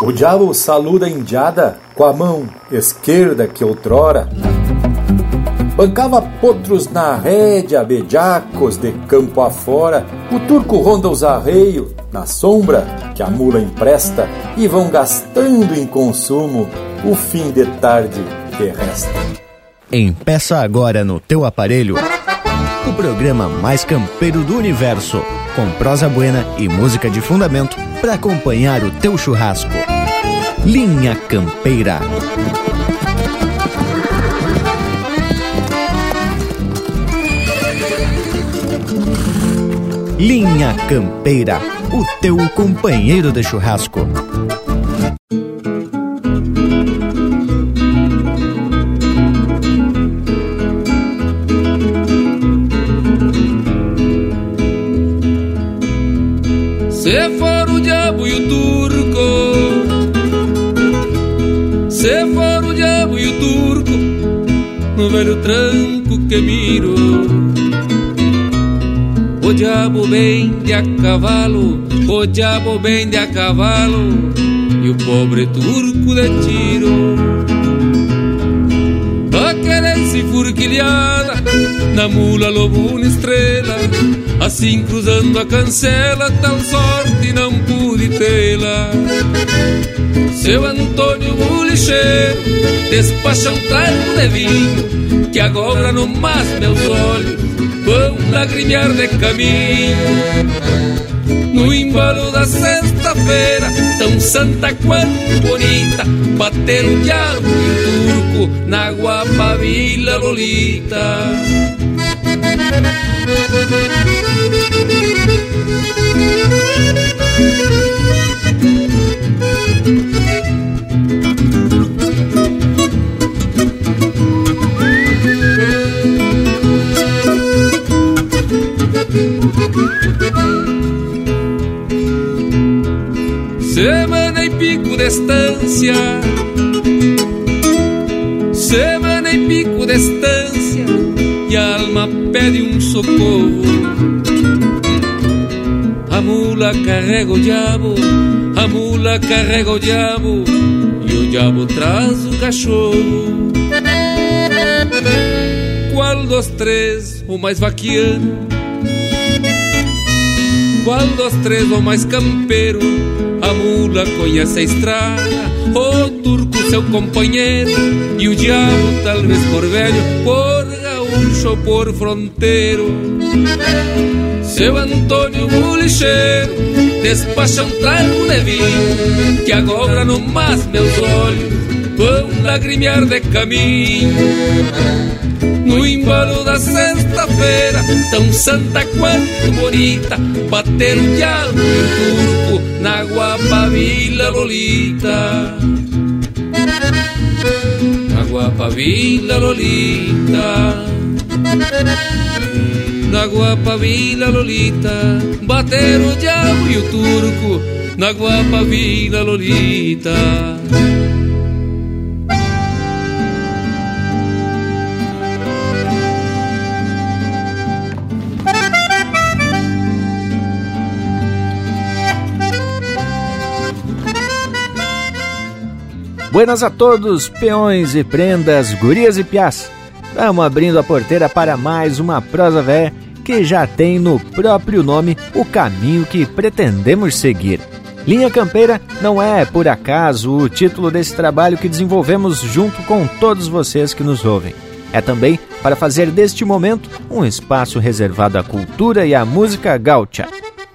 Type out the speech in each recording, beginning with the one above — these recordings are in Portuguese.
O diabo saluda a indiada com a mão esquerda que outrora bancava potros na rédea, bejacos de campo afora. O turco ronda os arreios na sombra que a mula empresta e vão gastando em consumo o fim de tarde que resta. Empeça agora no teu aparelho o programa mais campeiro do universo, com prosa buena e música de fundamento para acompanhar o teu churrasco. Linha Campeira. Linha Campeira, o teu companheiro de churrasco. No velho tranco que miro. O diabo vem de a cavalo, o diabo vem de a cavalo, e o pobre turco de tiro. A querer-se furquilhada, na mula lobuna estrela, assim cruzando a cancela, tal sorte não pude tê-la. Seu Antônio Bulicheiro despacha um trago de vinho, que agora no mais meus olhos vão lagrimear de caminho. No embalo da sexta-feira, tão santa quanto bonita, bater o diabo e o turco na guapa Vila Lolita. Semana e pico de estância. Semana e pico de estância. E a alma pede um socorro A mula carrega o diabo A mula carrega o diabo E o diabo traz o cachorro. Qual dos três o mais vaquiano qual dos três o mais campeiro? A mula conhece a estrada, o turco seu companheiro, e o diabo, talvez por velho, por gaúcho por fronteiro. Seu Antônio Bulicheiro despacha um trago de vinho, que agora no mais meus olhos vão lagrimear de caminho. No embalo da sexta-feira, tão santa quanto bonita, bater o diabo e o turco na guapa Vila Lolita. Na guapa Vila Lolita. Na guapa Vila Lolita, bater o diabo e o turco na guapa Vila Lolita. Buenas a todos, peões e prendas, gurias e piás. Estamos abrindo a porteira para mais uma prosa véia que já tem no próprio nome o caminho que pretendemos seguir. Linha Campeira não é, por acaso, o título desse trabalho que desenvolvemos junto com todos vocês que nos ouvem. É também para fazer deste momento um espaço reservado à cultura e à música gaúcha.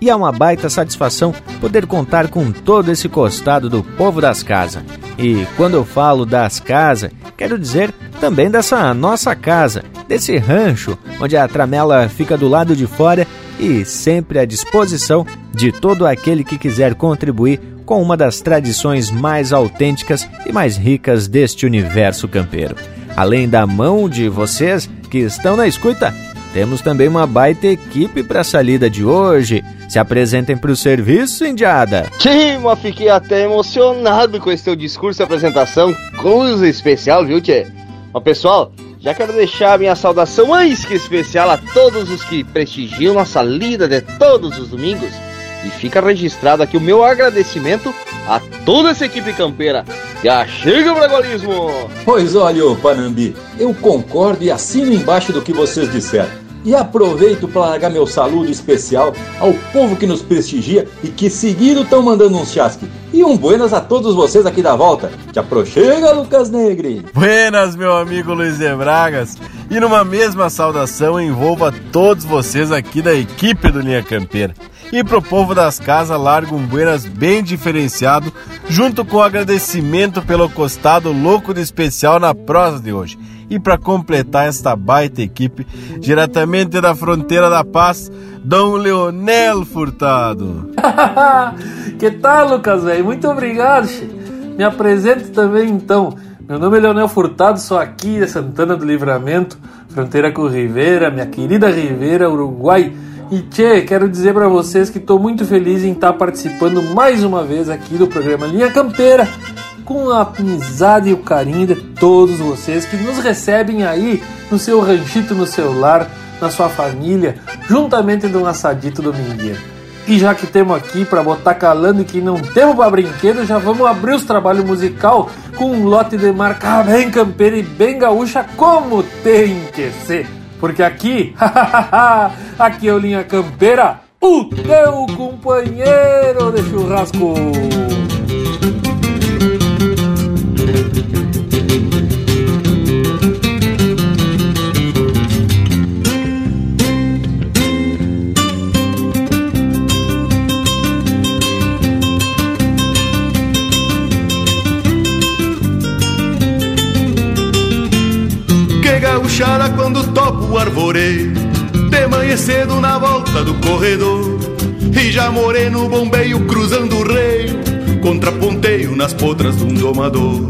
E é uma baita satisfação poder contar com todo esse costado do povo das casas. E quando eu falo das casas, quero dizer também dessa nossa casa, desse rancho, onde a tramela fica do lado de fora e sempre à disposição de todo aquele que quiser contribuir com uma das tradições mais autênticas e mais ricas deste universo campeiro. Além da mão de vocês que estão na escuta, temos também uma baita equipe para a salida de hoje. Se apresentem para o serviço, Indiada. Sim, mas fiquei até emocionado com esse teu discurso e apresentação. Coisa especial, viu, Tchê? Mas, pessoal, já quero deixar a minha saudação mais que especial a todos os que prestigiam nossa lida de todos os domingos. E fica registrado aqui o meu agradecimento a toda essa equipe campeira. Já chega o Bragolismo! Pois olha, Panambi, eu concordo e assino embaixo do que vocês disseram. E aproveito para largar meu saludo especial ao povo que nos prestigia e que seguido estão mandando uns chasque. E um buenas a todos vocês aqui da volta. Te aproxega, Lucas Negre. Buenas, meu amigo Luiz de Bragas. E numa mesma saudação envolva todos vocês aqui da equipe do Linha Campeira. E pro povo das casas, largo um buenas bem diferenciado, junto com o agradecimento pelo costado louco de especial na prosa de hoje. E para completar esta baita equipe, diretamente da fronteira da paz, Dom Leonel Furtado. que tal, Lucas, velho? Muito obrigado. Me apresento também então. Meu nome é Leonel Furtado, sou aqui de Santana do Livramento, fronteira com Rivera, minha querida Rivera, Uruguai. E tchê, quero dizer para vocês que estou muito feliz em estar participando mais uma vez aqui do programa Linha Campeira, com a amizade e o carinho de todos vocês que nos recebem aí no seu ranchito, no seu lar, na sua família, juntamente de um assadito domingueiro. E já que temos aqui para botar calando e que não temos para brinquedo, já vamos abrir os trabalhos musical com um lote de marca bem campeira e bem gaúcha como tem que ser. Porque aqui, aqui é o Linha Campeira, o teu companheiro de churrasco. Gauchada quando topo o arvoreio De manhã cedo na volta do corredor E já morei no bombeio cruzando o reio Contraponteio nas potras de um domador.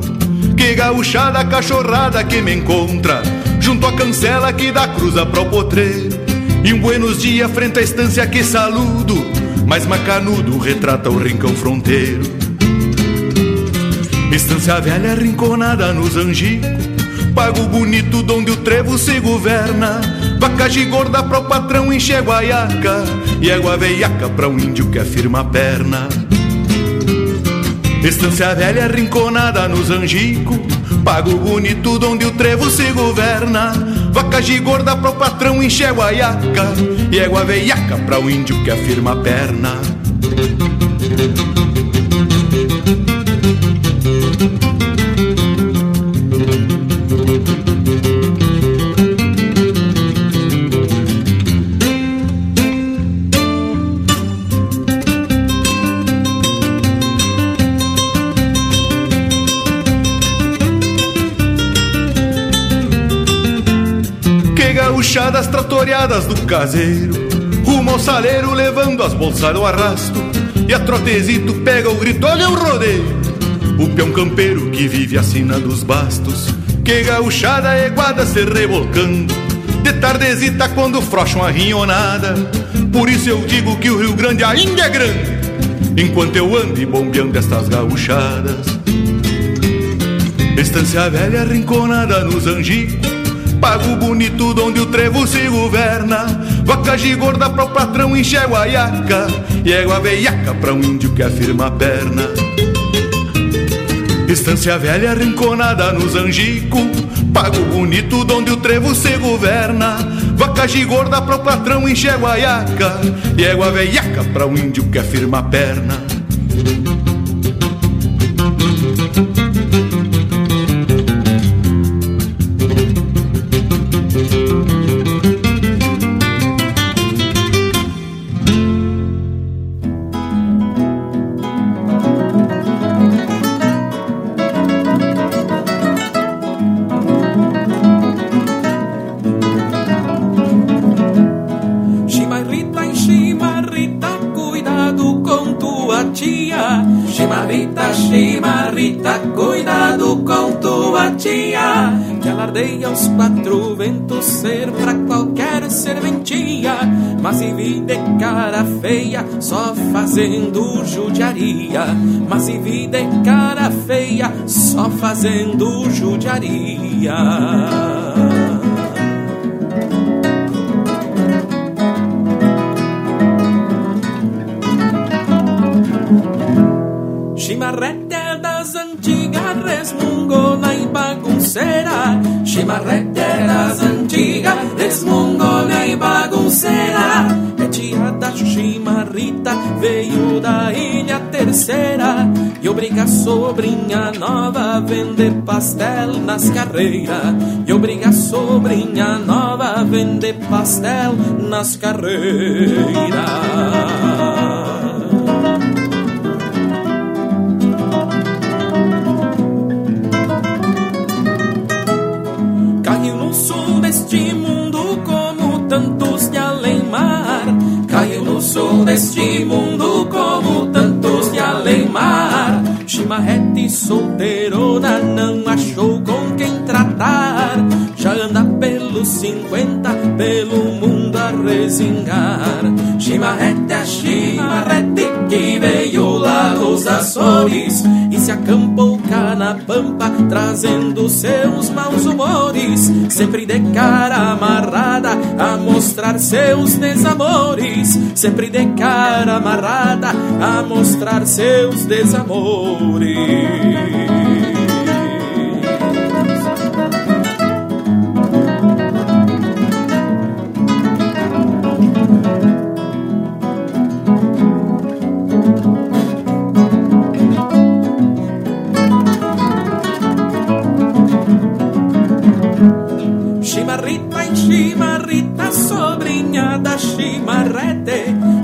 Que gauchada cachorrada que me encontra Junto à cancela que dá cruza pro potreiro E um buenos dias frente à estância que saludo Mas macanudo retrata o rincão fronteiro. Estância velha rinconada nos angicos Pago bonito donde o trevo se governa. Vaca gorda pro patrão enche guaiaca E égua veiaca pra um índio que afirma a perna. Estância velha rinconada nos angico Pago bonito donde o trevo se governa. Vaca gorda pro patrão enche guaiaca E égua veiaca pra um índio que afirma a perna tratoreadas do caseiro Rumo ao saleiro levando as bolsas do arrasto E a trotezito pega o grito, olha o rodeio! O peão campeiro que vive a sina dos bastos Que gauchada eguada se revolcando. De tardezita quando frocham a rinhonada Por isso eu digo que o Rio Grande ainda é grande Enquanto eu ando bombeando estas gauchadas. Estância velha rinconada nos angicos Pago bonito onde o trevo se governa. Vaca gorda pro patrão enche guaiaca E égua veiaca pra um índio que afirma a perna. Estância velha rinconada nos angico Pago bonito onde o trevo se governa. Vaca gorda pro patrão enche guaiaca E égua veiaca pra um índio que afirma a perna só fazendo judiaria. Mas se vi de cara feia, só fazendo judiaria. Obriga a sobrinha nova a vender pastel nas carreiras. E obriga a sobrinha nova a vender pastel nas carreiras. deste mundo Chimarrete solteirona não achou com quem tratar. Já anda pelos cinquenta, pelo mundo a resingar. Chimarrete é chimarrete que veio lá dos Açores e se acampou na pampa, trazendo seus maus humores. Sempre de cara amarrada a mostrar seus desamores. Sempre de cara amarrada a mostrar seus desamores.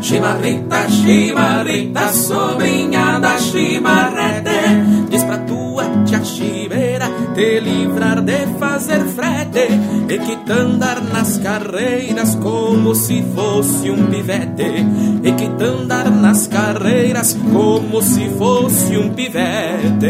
Chimarrita, chimarrita, sobrinha da chimarrete Diz pra tua tia chiveira te livrar de fazer frete E que andar nas carreiras como se fosse um pivete E que andar nas carreiras como se fosse um pivete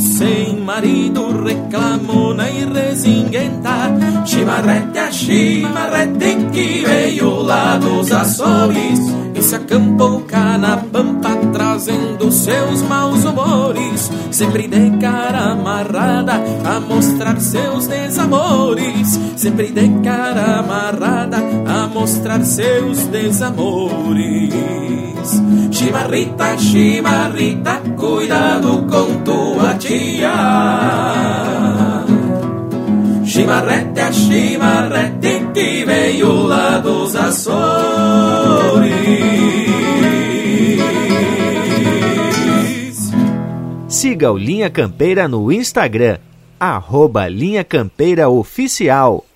sem marido, reclamona e resinguenta. Chimarrete, a chimarrete que veio lá dos Açores e se acampou cá na pampa trazendo seus maus humores, sempre de cara amarrada a mostrar seus desamores, sempre de cara amarrada a mostrar seus desamores. Chimarrita, chimarrita, cuidado com tua tia. Chimarrete, a chimarrete que veio lá dos Açores. Siga o Linha Campeira no Instagram, arroba Linha Campeira Oficial.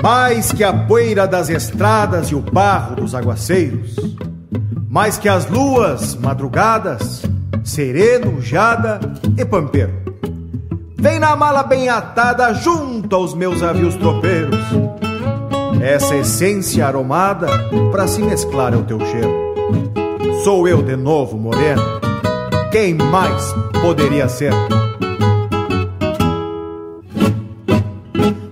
Mais que a poeira das estradas e o barro dos aguaceiros, mais que as luas madrugadas, sereno, jada e pampeiro. Vem na mala bem atada junto aos meus avios tropeiros. Essa essência aromada para se mesclar ao teu cheiro. Sou eu de novo, moreno quem mais poderia ser?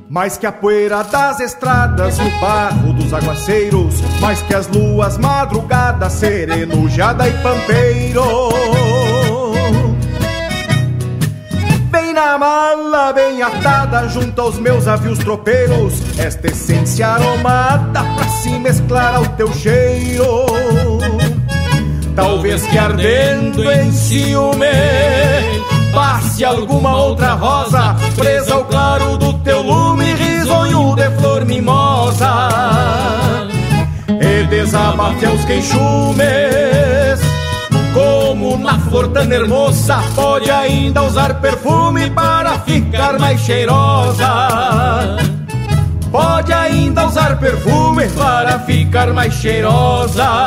Mais que a poeira das estradas, o barro dos aguaceiros, mais que as luas madrugadas, sereno, jada e pampeiro. Bem na mala, bem atada, junto aos meus avios tropeiros, esta essência aromada pra se mesclar ao teu cheiro. Talvez que ardendo em ciúme Passe alguma outra rosa Presa ao claro do teu lume Risonho de flor mimosa E desabafe aos queixumes cortana hermosa pode ainda usar perfume para ficar mais cheirosa. Pode ainda usar perfume para ficar mais cheirosa.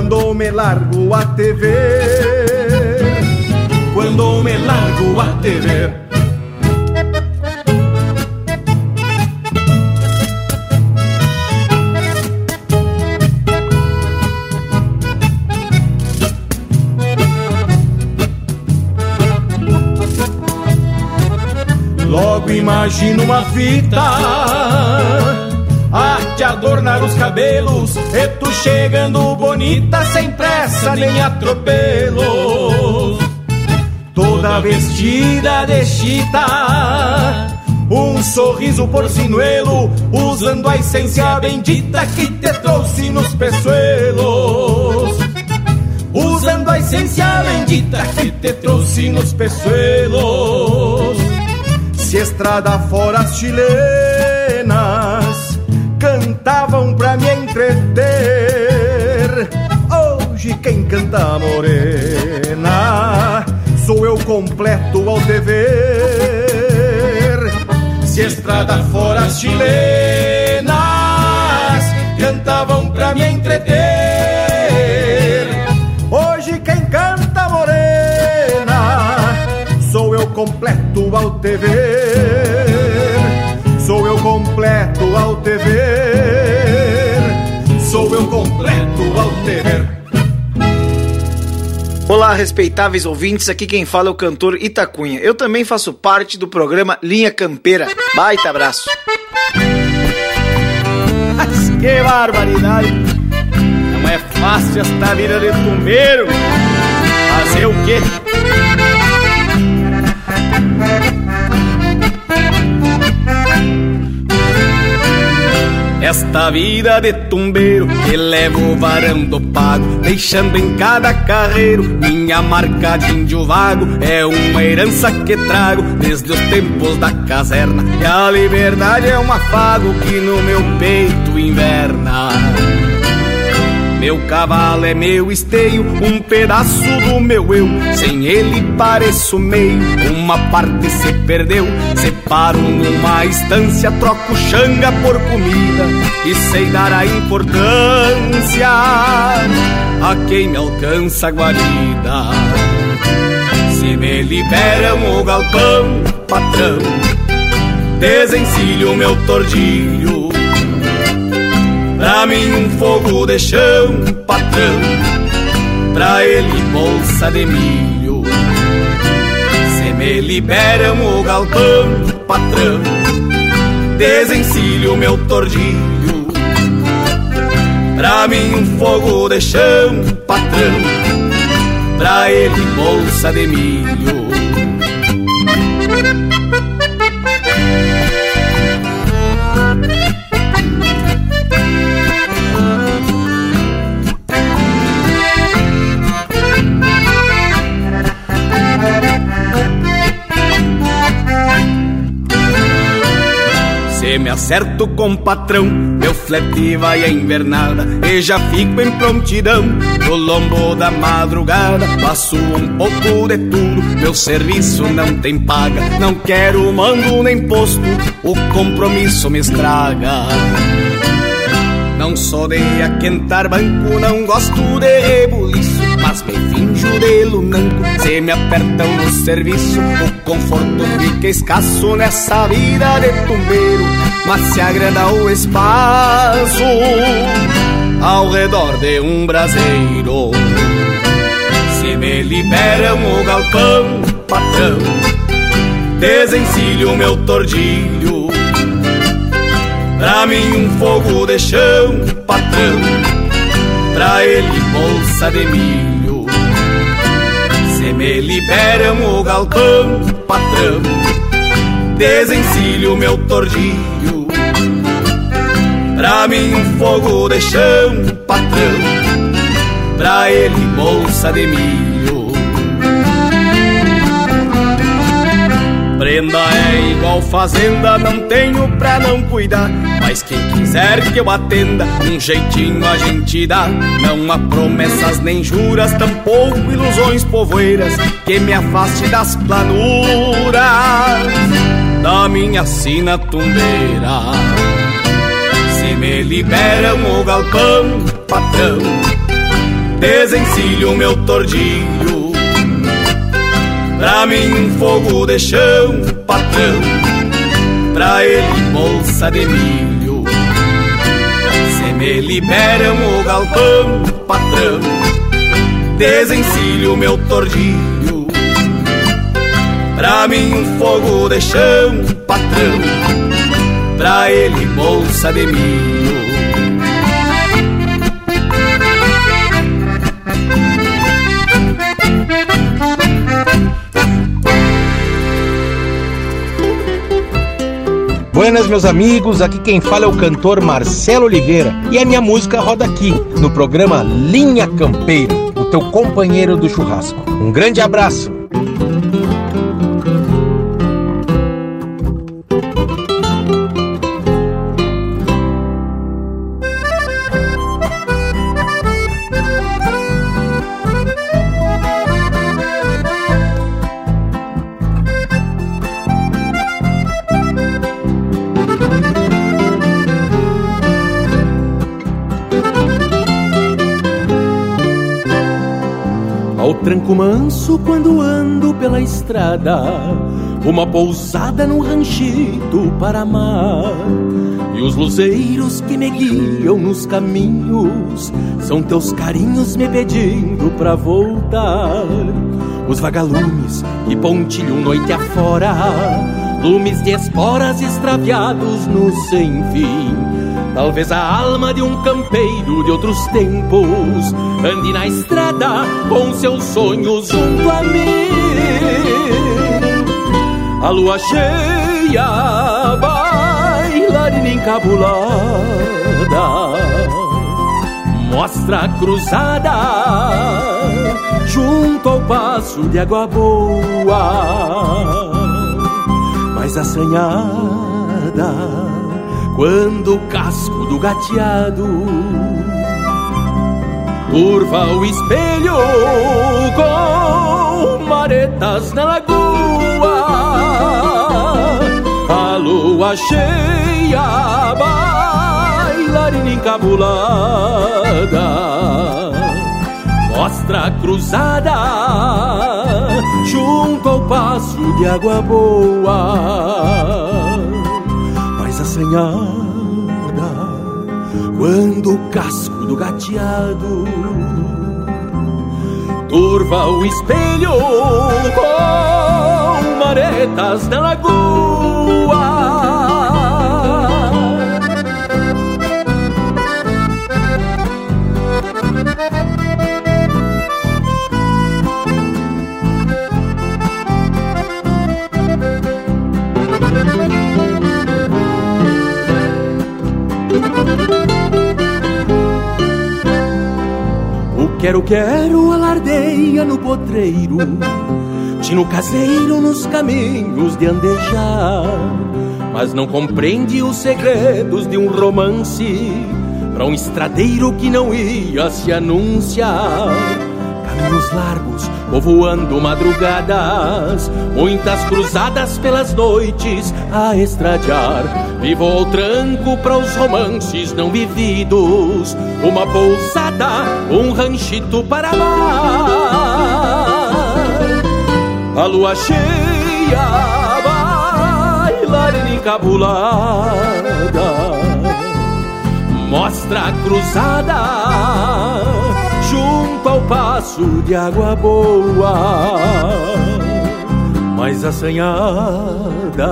Quando me largo a ver. Quando me largo a ver. Logo imagino uma fita te adornar os cabelos E tu chegando bonita sem pressa nem atropelo. Toda vestida de chita Um sorriso porcinuelo Usando a essência bendita que te trouxe nos peçoelos. Usando a essência bendita que te trouxe nos peçoelos. Se estrada fora as chilenas cantavam pra me entreter. Hoje quem canta morena sou eu completo ao te ver. Se estrada fora as chilenas cantavam pra me entreter. Hoje quem canta morena sou eu completo ao te ver. Sou eu completo ao te ver. Sou eu completo ao te ver. Olá, respeitáveis ouvintes, aqui quem fala é o cantor Itacunha. Eu também faço parte do programa Linha Campeira. Baita abraço. Mas que barbaridade! Não é fácil esta vida de tumbeiro. Fazer o quê? Esta vida de tumbeiro que levo varando pago, deixando em cada carreiro minha marca de índio vago. É uma herança que trago desde os tempos da caserna. E a liberdade é um afago que no meu peito inverna. Meu cavalo é meu esteio, um pedaço do meu eu. Sem ele pareço meio, uma parte se perdeu. Separo numa estância, troco xanga por comida e sei dar a importância a quem me alcança a guarida. Se me liberam o galpão, patrão, desencilho meu tordilho. Pra mim um fogo de chão, patrão Pra ele bolsa de milho Se me liberam o galpão, patrão Desencilho meu tordilho Pra mim um fogo de chão, patrão. Pra ele bolsa de milho acerto com o patrão, meu flete vai a invernada E já fico em prontidão, no lombo da madrugada Faço um pouco de tudo, meu serviço não tem paga Não quero mando nem posto, o compromisso me estraga Não sou de aquentar banco, não gosto de rebuliço Mas me finjo de lunanco, se me apertam no serviço O conforto fica escasso nessa vida de tumbeiro. Mas se agranda o espaço Ao redor de um braseiro. Se me liberam o galpão, patrão Desencilho meu tordilho Pra mim um fogo de chão, patrão Pra ele bolsa de milho Se me liberam o galpão, patrão, desencilho meu tordilho. Pra mim um fogo de chão, patrão, pra ele bolsa de milho. Prenda é igual fazenda, não tenho pra não cuidar. Mas quem quiser que eu atenda, um jeitinho a gente dá. Não há promessas nem juras, tampouco ilusões povoeiras que me afaste das planuras da minha sina tumbeira. Se me liberam o galpão, patrão, desencilho meu tordilho Pra mim fogo de chão, patrão. Pra ele bolsa de milho. Se me liberam o galpão, patrão Desencilho meu tordilho. Pra mim fogo de chão, patrão. Pra ele bolsa de milho Buenas, meus amigos, aqui quem fala é o cantor Marcelo Oliveira e a minha música roda aqui no programa Linha Campeira, o teu companheiro do churrasco. Um grande abraço! Manso quando ando pela estrada, uma pousada num ranchito para amar. E os luzeiros que me guiam nos caminhos são teus carinhos me pedindo pra voltar. Os vagalumes que pontilham noite afora, lumes de esporas extraviados no sem fim Talvez a alma de um campeiro de outros tempos ande na estrada com seus sonhos junto a mim. A lua cheia, bailarina encabulada, mostra a cruzada junto ao passo de água boa, mais assanhada quando o casco do gateado curva o espelho com maretas na lagoa. A lua cheia, bailarina encabulada, mostra a cruzada junto ao passo de água boa assanhada quando o casco do gateado turva o espelho com maretas na lagoa. Quero, quero, alardeia no potreiro, tino caseiro nos caminhos de andejar. Mas não compreende os segredos de um romance para um estradeiro que não ia se anunciar. Caminhos largos, povoando madrugadas, muitas cruzadas pelas noites a estradear Vivo ao tranco para os romances não vividos, uma pousada, um ranchito para amar. A lua cheia, bailarina encabulada, mostra a cruzada junto ao passo de água boa, mais assanhada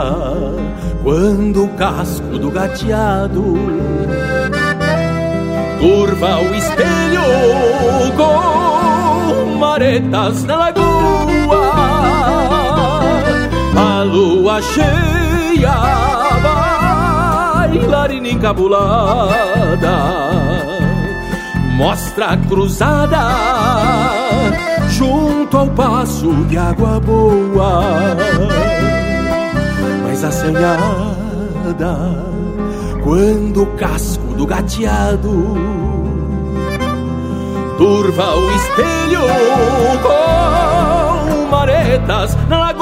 quando o casco do gateado curva o espelho com maretas na lagoa. A lua cheia, bailarina encabulada, mostra cruzada junto ao passo de água boa. Mas assanhada, quando o casco do gateado turva o espelho com maretas na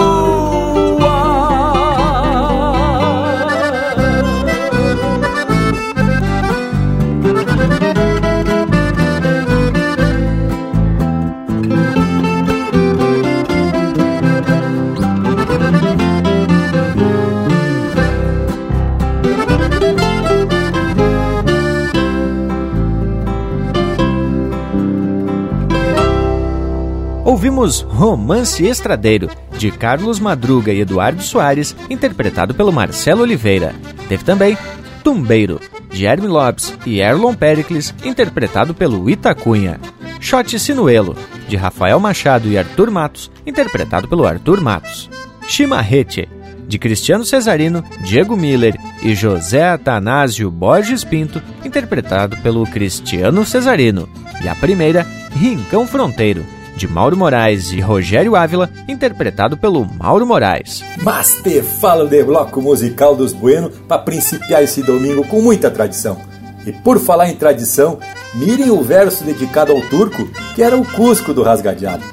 ouvimos Romance Estradeiro, de Carlos Madruga e Eduardo Soares, interpretado pelo Marcelo Oliveira. Teve também Tumbeiro, de Herme Lopes e Erlon Pericles, interpretado pelo Itacunha. Shot Sinuelo, de Rafael Machado e Arthur Matos, interpretado pelo Arthur Matos. Chimarrete, de Cristiano Cesarino, Diego Miller e José Atanásio Borges Pinto, interpretado pelo Cristiano Cesarino. E a primeira, Rincão Fronteiro, de Mauro Moraes e Rogério Ávila, interpretado pelo Mauro Moraes. Mas te falo de bloco musical dos Bueno para principiar esse domingo com muita tradição. E por falar em tradição, mirem o verso dedicado ao turco, que era o Cusco do Rasgadeado.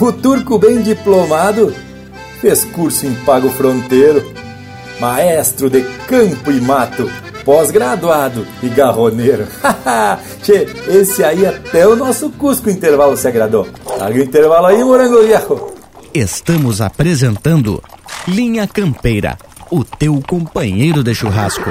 O turco bem diplomado fez curso em Pago Fronteiro, maestro de campo e mato, pós-graduado e garroneiro. che, esse aí até o nosso Cusco Intervalo se agradou. Larga o intervalo aí, morango viejo. Estamos apresentando Linha Campeira, o teu companheiro de churrasco.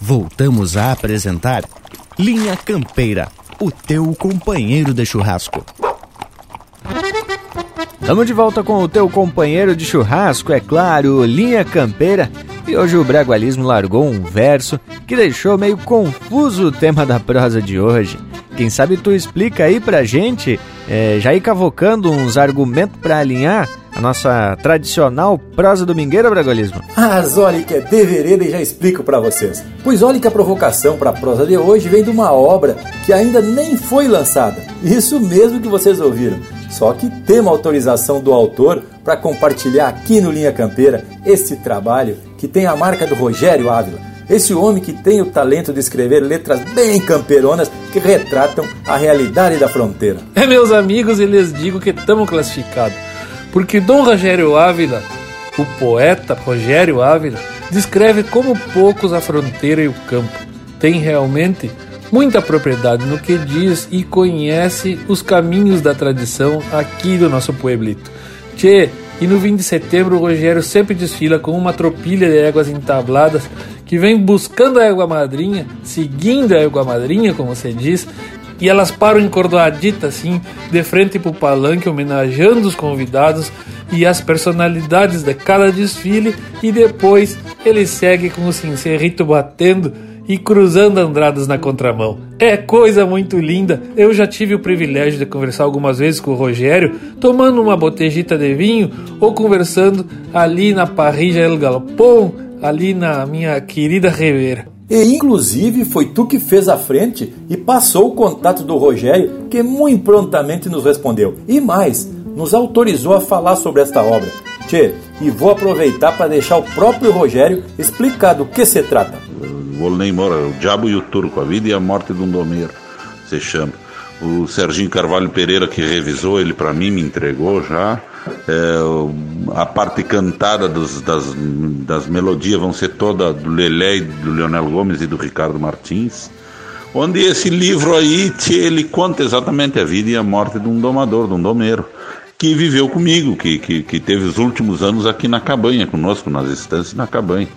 Voltamos a apresentar Linha Campeira, o teu companheiro de churrasco. Estamos de volta com o teu companheiro de churrasco, é claro, Linha Campeira. E hoje o Bragualismo largou um verso que deixou meio confuso o tema da prosa de hoje. Quem sabe tu explica aí pra gente, é, já ir cavocando uns argumentos para alinhar a nossa tradicional prosa domingueira, Bragualismo? Ah, olha que é de vereda e já explico para vocês. Pois olha que a provocação para a prosa de hoje vem de uma obra que ainda nem foi lançada. Isso mesmo que vocês ouviram. Só que temos autorização do autor para compartilhar aqui no Linha Campeira esse trabalho que tem a marca do Rogério Ávila. Esse homem que tem o talento de escrever letras bem camperonas que retratam a realidade da fronteira. É, meus amigos, e lhes digo que estamos classificados. Porque Dom Rogério Ávila, o poeta Rogério Ávila, descreve como poucos a fronteira e o campo. Tem realmente muita propriedade no que diz e conhece os caminhos da tradição aqui do nosso pueblito. Tchê, e no 20 de setembro o Rogério sempre desfila com uma tropilha de éguas entabladas que vem buscando a égua madrinha, seguindo a égua madrinha, como você diz, e elas param encordoaditas assim, de frente pro palanque, homenageando os convidados e as personalidades de cada desfile, e depois ele segue com o sincerrito batendo e cruzando andradas na contramão. É coisa muito linda. Eu já tive o privilégio de conversar algumas vezes com o Rogério, tomando uma botejita de vinho ou conversando ali na Parrilla El Galpão, ali na minha querida Rivera. E inclusive foi tu que fez a frente e passou o contato do Rogério, que muito prontamente nos respondeu. E mais, nos autorizou a falar sobre esta obra. Tchê, e vou aproveitar para deixar o próprio Rogério explicar do que se trata. Volney Moura, O Diabo e o Turco, A Vida e a Morte de um Domeiro, se chama. O Serginho Carvalho Pereira, que revisou ele para mim, me entregou já. É, a parte cantada dos, das, das melodias vão ser toda do Lelé, do Leonel Gomes e do Ricardo Martins. onde esse livro aí, ele conta exatamente a vida e a morte de um domador, de um domeiro, que viveu comigo, que, que, que teve os últimos anos aqui na cabanha, conosco, nas estâncias na cabanha,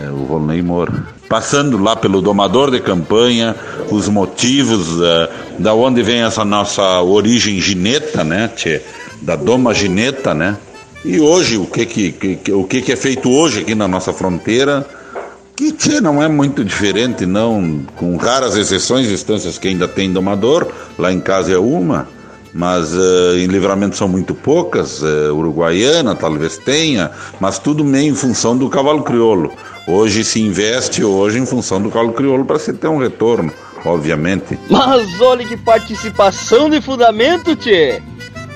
é, o Volney Moura. Passando lá pelo domador de campanha, os motivos, uh, da onde vem essa nossa origem gineta, né, tchê? da doma gineta, né? E hoje, o que, que, que, o que, que é feito hoje aqui na nossa fronteira, que tchê, não é muito diferente, não, com raras exceções, instâncias que ainda tem domador, lá em casa é uma, mas uh, em livramento são muito poucas, uh, uruguaiana talvez tenha, mas tudo meio em função do cavalo crioulo. Hoje se investe hoje em função do cavalo crioulo para se ter um retorno, obviamente. Mas olha que participação de fundamento, tchê!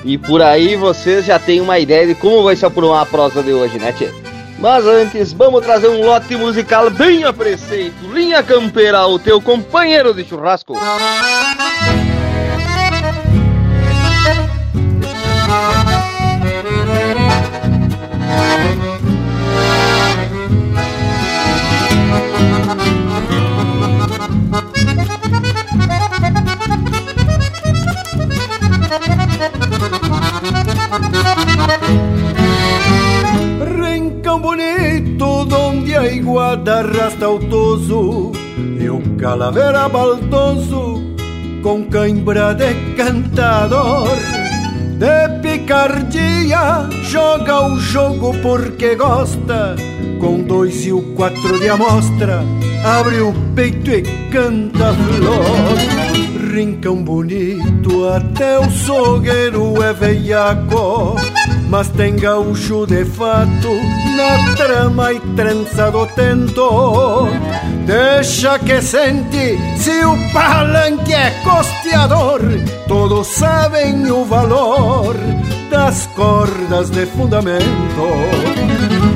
E por aí vocês já têm uma ideia de como vai se aprumar a prosa de hoje, né, tchê? Mas antes, vamos trazer um lote musical bem a preceito. Linha Campeira, o teu companheiro de churrasco. Rincão bonito donde a iguada arrasta o toso E o calavera baldoso com cãibra de cantador. De picardia joga o jogo porque gosta Com dois e o quatro de amostra Abre o peito e canta flor. Rincão bonito até o sogueiro é veiaco mas tem gaúcho de fato na trama e trança do tento. Deixa que sente se o palanque é costeador, todos sabem o valor das cordas de fundamento.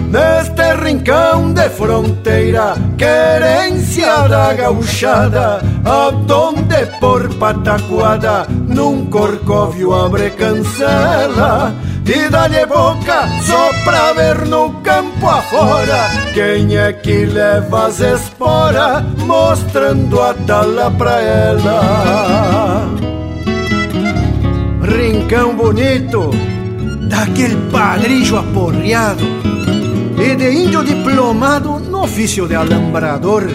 Neste rincão de fronteira, querência da gauchada, aonde por pataquada, num corcóvio abre cancela e dá-lhe boca só pra ver no campo afora quem é que leva as esporas mostrando a tala pra ela. Rincão bonito daquele padrilho aporreado e de índio diplomado no ofício de alambrador.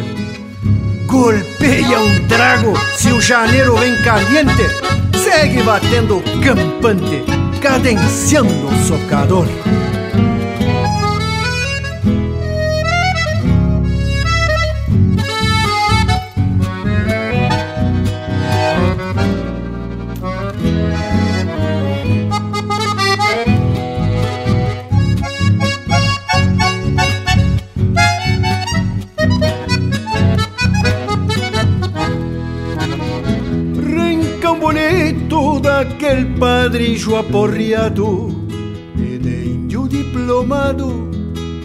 Golpeia um trago se o janeiro vem caliente, segue batendo campante cadenciando o socador. Padrilho aporreado e de índio diplomado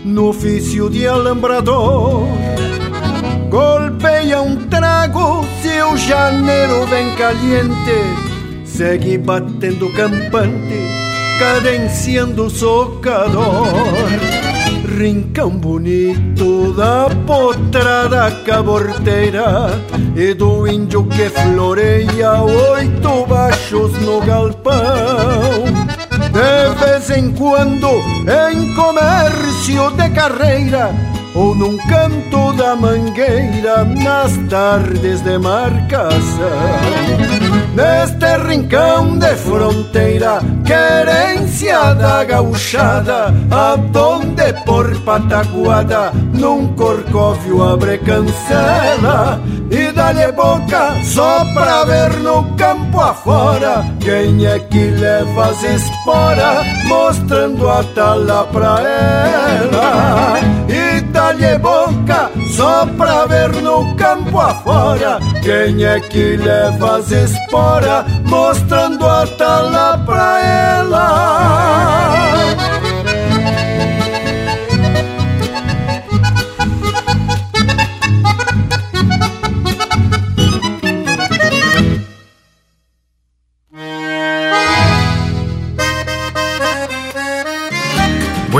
no ofício de alambrador. Golpeia um trago se o janeiro vem caliente, segue batendo campante, cadenciando o socador. Rincão bonito da potrada caborteira e do índio que floreia oito baixos no galpão. De vez em quando, em comércio de carreira, ou num canto da mangueira, nas tardes de marcação. Neste rincão de fronteira, querência da gauchada, aonde por pataguada, num corcóvio abre cancela e dá-lhe boca só pra ver no campo afora quem é que leva as esporas, mostrando a tala pra ela. E dá-lhe boca só pra ver no campo afora quem é que leva as esporas, mostrando a tala pra ela.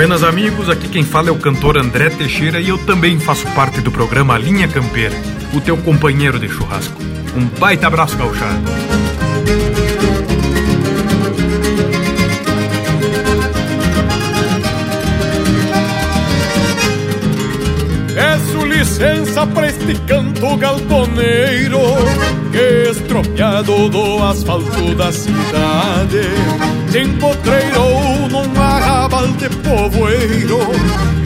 Buenas amigos, aqui quem fala é o cantor André Teixeira e eu também faço parte do programa Linha Campeira, o teu companheiro de churrasco. Um baita abraço, gauchado. Licença pra este canto galponeiro Que estropiado do asfalto da cidade Se empotreirou num arrabal de povoeiro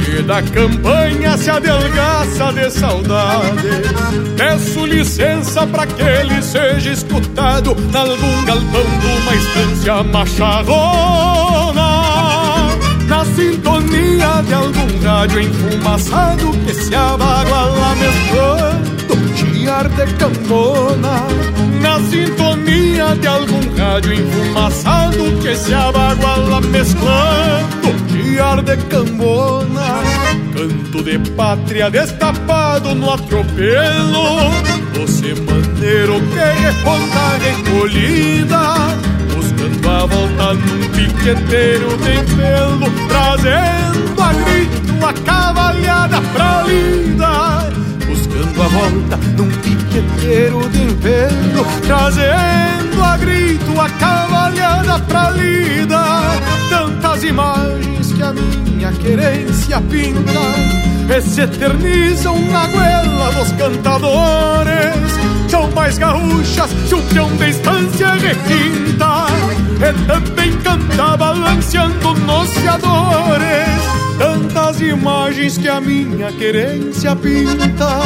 E da campanha se adelgaça de saudade. Peço licença pra que ele seja escutado Nalgum galpão de uma estância macharrona na sintonia de algum rádio enfumaçado que se abaguala mesclando chiar de cambona. Na sintonia de algum rádio enfumaçado que se abaguala mesclando chiar de cambona. Canto de pátria destapado no atropelo, você maneiro que reponta recolhida Dando a volta num piqueteiro de pelo Trazendo a grito a cavalhada pra lida Buscando a volta num piqueteiro de pelo Trazendo a grito a cavalhada pra lida. Tantas imagens que a minha querência pinta E se eternizam na goela dos cantadores. São mais gaúchas peão de estância requinta E também canta balanceando nos fiadores Tantas imagens que a minha querência pinta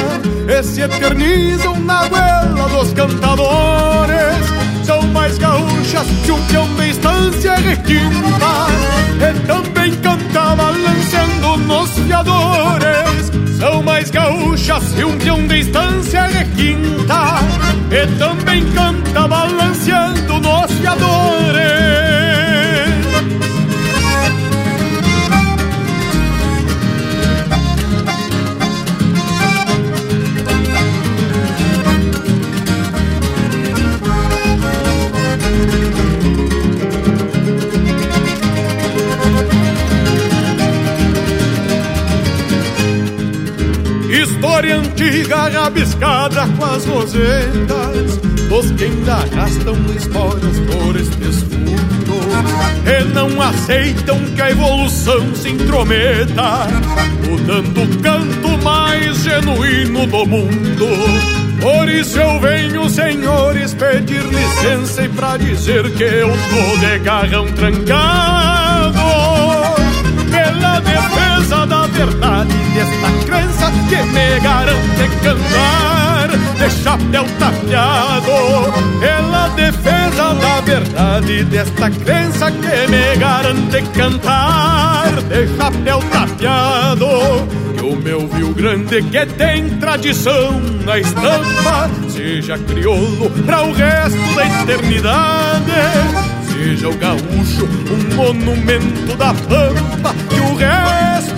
E se eternizam na goela dos cantadores São mais gaúchas que um peão de estância requinta E também canta balanceando nos fiadores São mais gaúchas que um peão de estância requinta e também canta balanceando nos fiadores. História antiga rabiscada com as rosetas Dos que ainda arrastam esporas por estes fundos E não aceitam que a evolução se intrometa Mudando o canto mais genuíno do mundo. Por isso eu venho, senhores, pedir licença e pra dizer que eu tô de garrão trancado pela defesa da verdade desta crença que me garante cantar de chapéu tapeado. Pela defesa da verdade desta crença que me garante cantar de chapéu tapeado. O meu Rio Grande que tem tradição na estampa seja crioulo para o resto da eternidade seja o gaúcho um monumento da pampa que o resto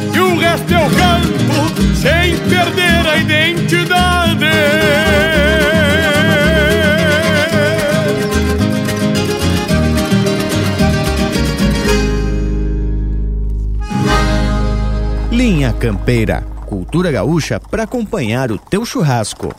resto eu canto sem perder a identidade Linha Campeira, cultura gaúcha para acompanhar o teu churrasco.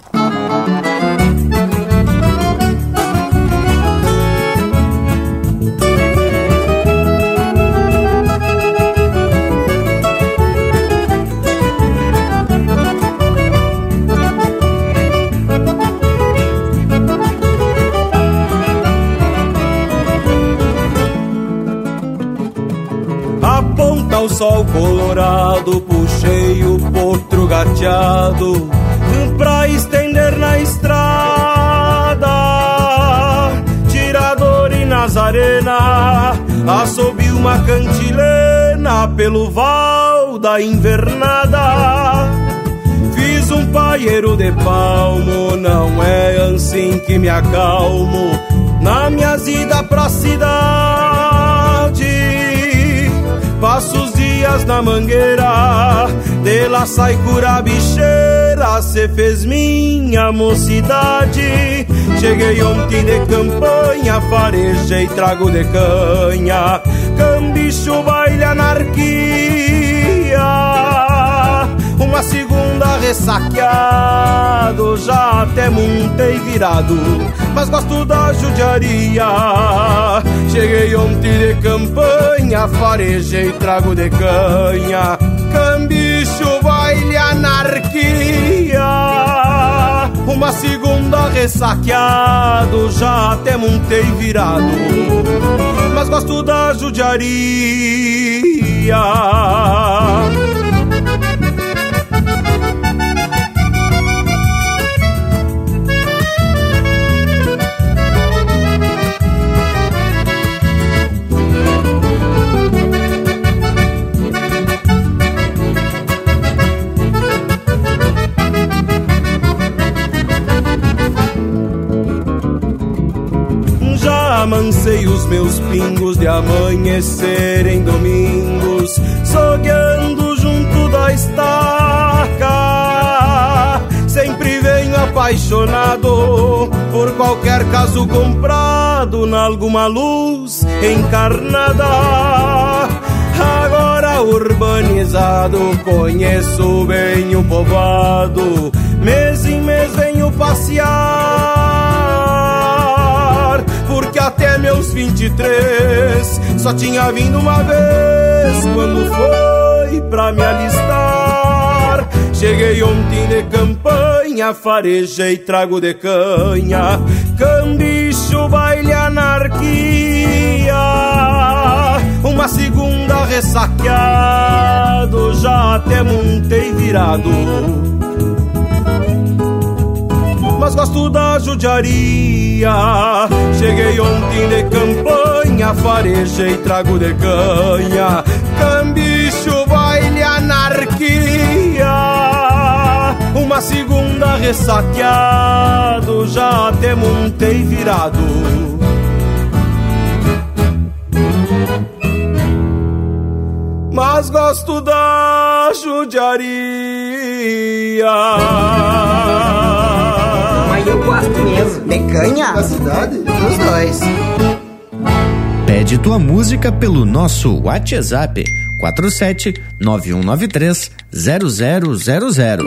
O sol colorado, puxei o potro gateado pra estender na estrada. Tirador e Nazarena, assobi uma cantilena pelo val da invernada. Fiz um paieiro de palmo, não é assim que me acalmo na minha ida pra cidade. Passo os dias na mangueira, de lá sai cura bicheira, cê fez minha mocidade. Cheguei ontem de campanha, farejei trago de canha, cambicho baile anarquia. Uma segunda ressaqueado, já até montei virado, mas gosto da judiaria. Cheguei ontem de campanha, farejei trago de canha, cambicho baile anarquia. Uma segunda ressaqueado, já até montei virado, mas gosto da judiaria. Amancei os meus pingos de amanhecer em domingos, sogueando junto da estaca. Sempre venho apaixonado por qualquer caso comprado na alguma luz encarnada. Agora urbanizado, conheço bem o povoado, mês em mês venho passear até meus 23 só tinha vindo uma vez quando foi pra me alistar. Cheguei ontem de campanha, farejei trago de canha, cambicho, baile, anarquia. Uma segunda ressaqueado, já até montei virado mas gosto da judiaria. Cheguei ontem de campanha, farejei trago de canha, cambicho, baile, anarquia. Uma segunda ressaqueado, já até montei virado. Mas gosto da judiaria eu gosto mesmo. De canha? Da cidade? Dos dois. Pede tua música pelo nosso WhatsApp 47 9193 0000.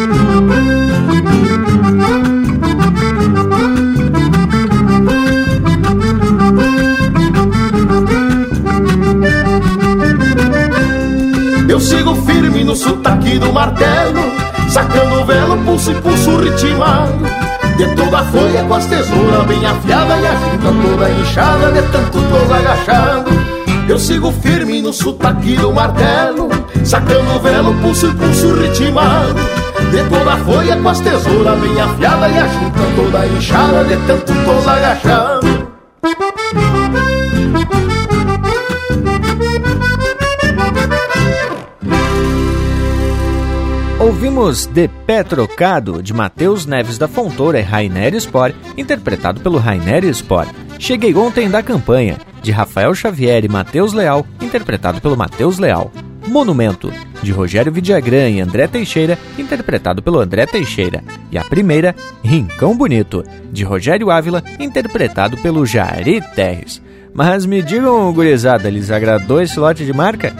Velo, pulso ritmado. De toda a folha com as tesouras bem afiada e a junta toda inchada de tanto tô agachado. Eu sigo firme no sotaque do martelo, sacando o velo, pulso e pulso ritmado. De toda a folha com as tesouras bem afiada e a junta toda inchada de tanto tô agachado. Ouvimos De Pé Trocado, de Matheus Neves da Fontoura e Rainer Spore, interpretado pelo Rainer Spore. Cheguei ontem da campanha, de Rafael Xavier e Matheus Leal, interpretado pelo Matheus Leal. Monumento, de Rogério Vidagrã e André Teixeira, interpretado pelo André Teixeira. E a primeira, Rincão Bonito, de Rogério Ávila, interpretado pelo Jari Terres. Mas me digam, gurizada, lhes agradou esse lote de marca?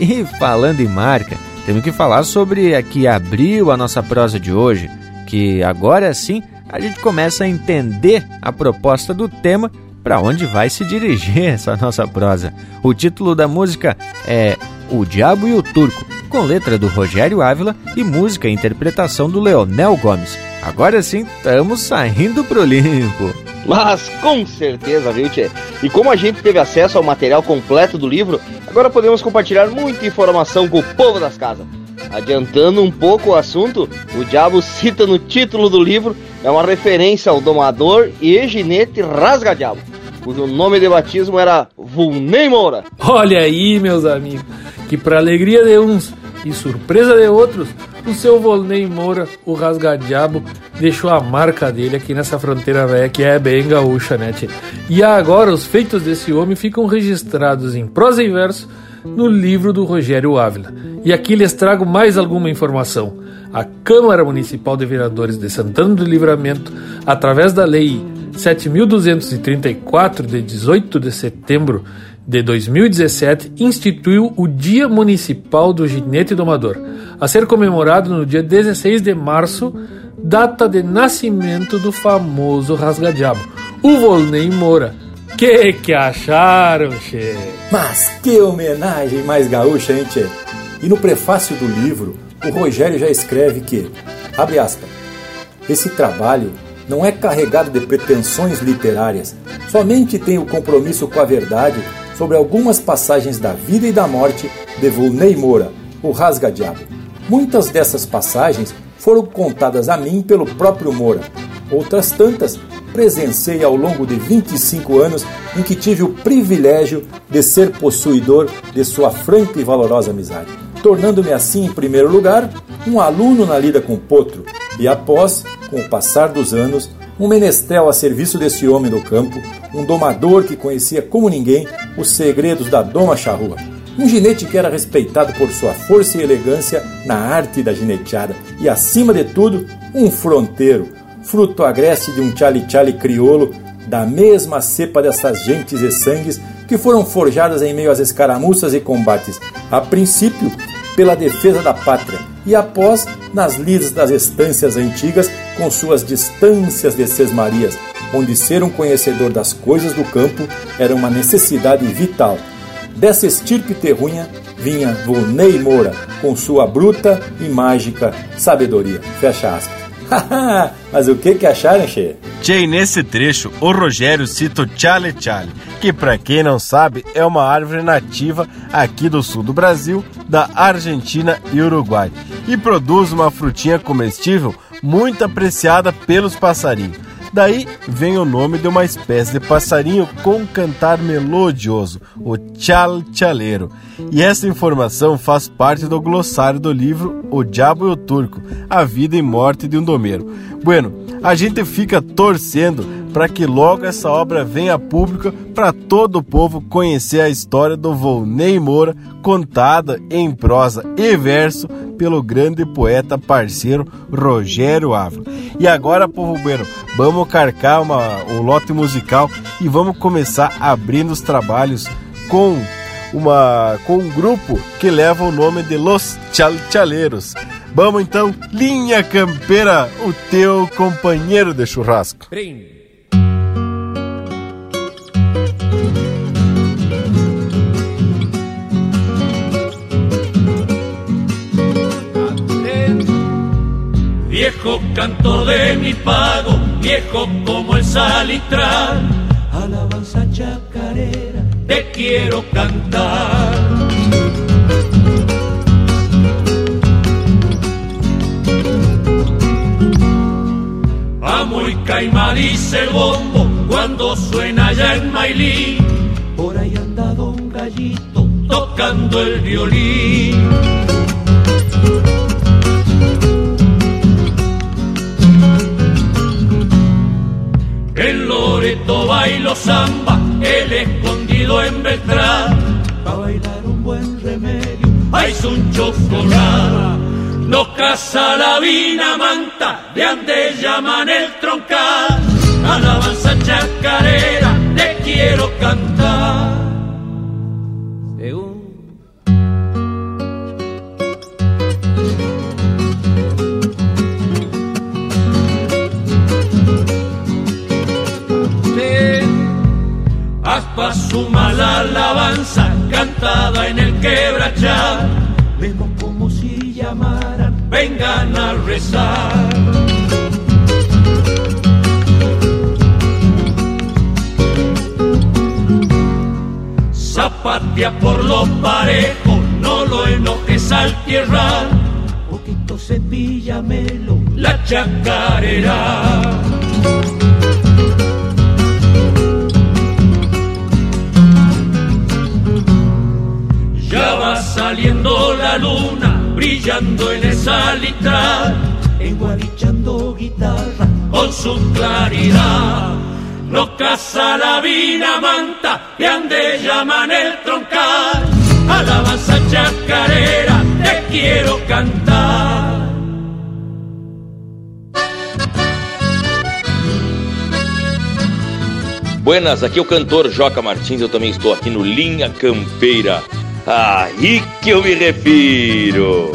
E falando em marca, temos que falar sobre a que abriu a nossa prosa de hoje, que agora sim a gente começa a entender a proposta do tema para onde vai se dirigir essa nossa prosa. O título da música é O Diabo e o Turco, com letra do Rogério Ávila e música e interpretação do Leonel Gomes. Agora sim, estamos saindo pro limpo. Mas com certeza, viu, Tchê? E como a gente teve acesso ao material completo do livro, agora podemos compartilhar muita informação com o povo das casas. Adiantando um pouco o assunto, o Diabo cita no título do livro é uma referência ao domador e ginete Rasga-Diabo, cujo nome de batismo era Vulnei Moura. Olha aí, meus amigos, que para alegria de uns e surpresa de outros, o seu Volney Moura, o rasgadiabo, deixou a marca dele aqui nessa fronteira velha que é bem gaúcha, né, tchê? E agora os feitos desse homem ficam registrados em prosa e verso no livro do Rogério Ávila. E aqui lhes trago mais alguma informação. A Câmara Municipal de Vereadores de Santana do Livramento, através da Lei 7.234, de 18 de setembro de 2017, instituiu o Dia Municipal do Ginete Domador, a ser comemorado no dia 16 de março, data de nascimento do famoso rasgadiabo, o Volney Moura. Que que acharam, che? Mas que homenagem mais gaúcha, hein, tchê? E no prefácio do livro, o Rogério já escreve que, abre aspas, esse trabalho não é carregado de pretensões literárias, somente tem o compromisso com a verdade sobre algumas passagens da vida e da morte de Volney Moura, o rasga-diabo. Muitas dessas passagens foram contadas a mim pelo próprio Moura. Outras tantas presenciei ao longo de 25 anos em que tive o privilégio de ser possuidor de sua franca e valorosa amizade, tornando-me assim, em primeiro lugar, um aluno na lida com potro e após, com o passar dos anos, um menestrel a serviço desse homem do campo, um domador que conhecia como ninguém os segredos da doma charrua. Um ginete que era respeitado por sua força e elegância na arte da gineteada e, acima de tudo, um fronteiro, fruto agreste de um tchali-tchali criolo da mesma cepa dessas gentes e sangues que foram forjadas em meio às escaramuças e combates, a princípio pela defesa da pátria e após nas lides das estâncias antigas com suas distâncias de sesmarias, onde ser um conhecedor das coisas do campo era uma necessidade vital. Dessa estirpe terrunha vinha Volney Moura, com sua bruta e mágica sabedoria. Fecha aspas. Mas o que que acharam, Che? Che, nesse trecho, o Rogério cita o Chale Chale, que para quem não sabe é uma árvore nativa aqui do sul do Brasil, da Argentina e Uruguai, e produz uma frutinha comestível muito apreciada pelos passarinhos. Daí vem o nome de uma espécie de passarinho com cantar melodioso, o tchal-tchaleiro. E essa informação faz parte do glossário do livro O Diabo e o Turco, A Vida e Morte de um Domeiro. Bueno, a gente fica torcendo para que logo essa obra venha pública para todo o povo conhecer a história do Volney Moura, contada em prosa e verso pelo grande poeta parceiro Rogério Ávila. E agora, povo bueno, vamos carcar uma, um lote musical e vamos começar abrindo os trabalhos com uma com um grupo que leva o nome de Los Chalchaleiros. Vamos então, Linha Campeira, o teu companheiro de churrasco. Viejo cantor de mi pago, viejo como el salitral, alabanza chacarera, te quiero cantar. Caimarice el bombo cuando suena ya en Mailí. Por ahí anda don Gallito tocando el violín. En Loreto bailo samba, el escondido en Beltrán. Pa' bailar un buen remedio, hay un chocolate. No casa la vina manta, de ande llaman el troncal. Alabanza chacarera, te quiero cantar. Aspa suma la alabanza cantada en el quebrachal. Vengan a rezar. Zapatea por los parejos, no lo enojes al tierra. Poquito cepillamelo, la chacarera. Ya va saliendo la luna, brillando en esa litral, enguarichando guitarra con su claridad. No casa la vina manta, y ande llaman el troncal, alabanza chacarera, te quiero cantar. Buenas, aqui é o cantor Joca Martins, eu também estou aqui no Linha Campeira. Aí que eu me refiro.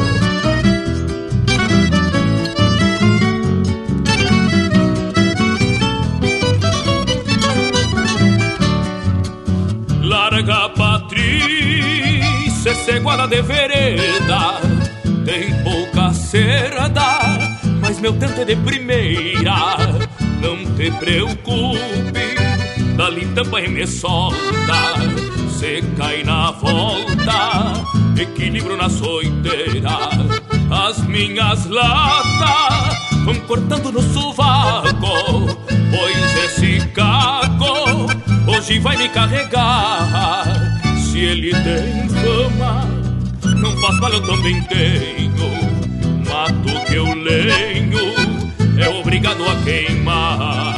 Larga Patrícia, essa iguala de vereda. Tem pouca cerda, mas meu tento é de primeira. Não te preocupe, dali também me solta cai na volta, equilíbrio na soiteira As minhas latas vão cortando no sovaco Pois esse caco hoje vai me carregar. Se ele tem fama, não faz mal, eu também tenho. Mato que eu lenho, é obrigado a queimar.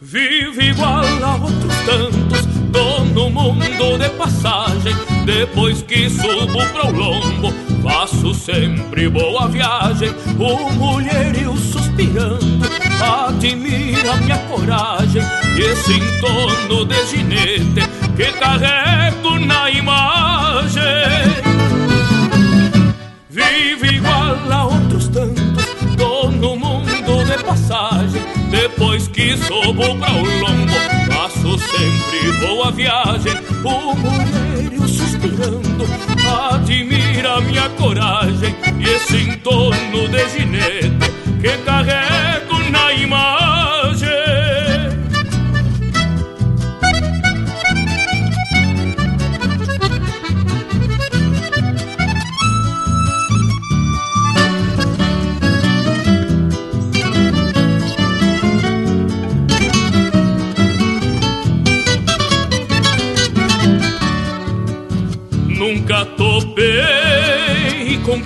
Vive igual a outros tantos, tô no mundo de passagem. Depois que subo pro lombo, faço sempre boa viagem. O mulherio suspirando, admira minha coragem. E esse entorno de ginete que carrego na imagem. Vive igual a outros tantos, tô no mundo de passagem. Depois que subo pra o lombo, faço sempre boa viagem. O mulherio suspirando, admira minha coragem. E esse entorno de ginete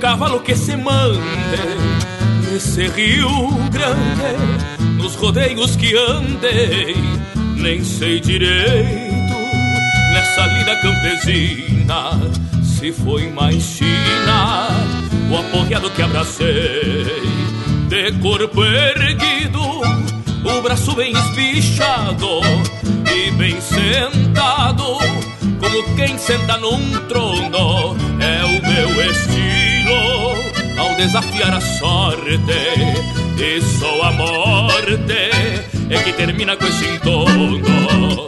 cavalo que se mande nesse rio grande, nos rodeios que andei, nem sei direito nessa lida campesina se foi mais China o aporreado que abracei, de corpo erguido, o braço bem espichado e bem sentado como quem senta num trono, é o meu estilo desafiar a sorte. E só a morte é que termina com esse entorno.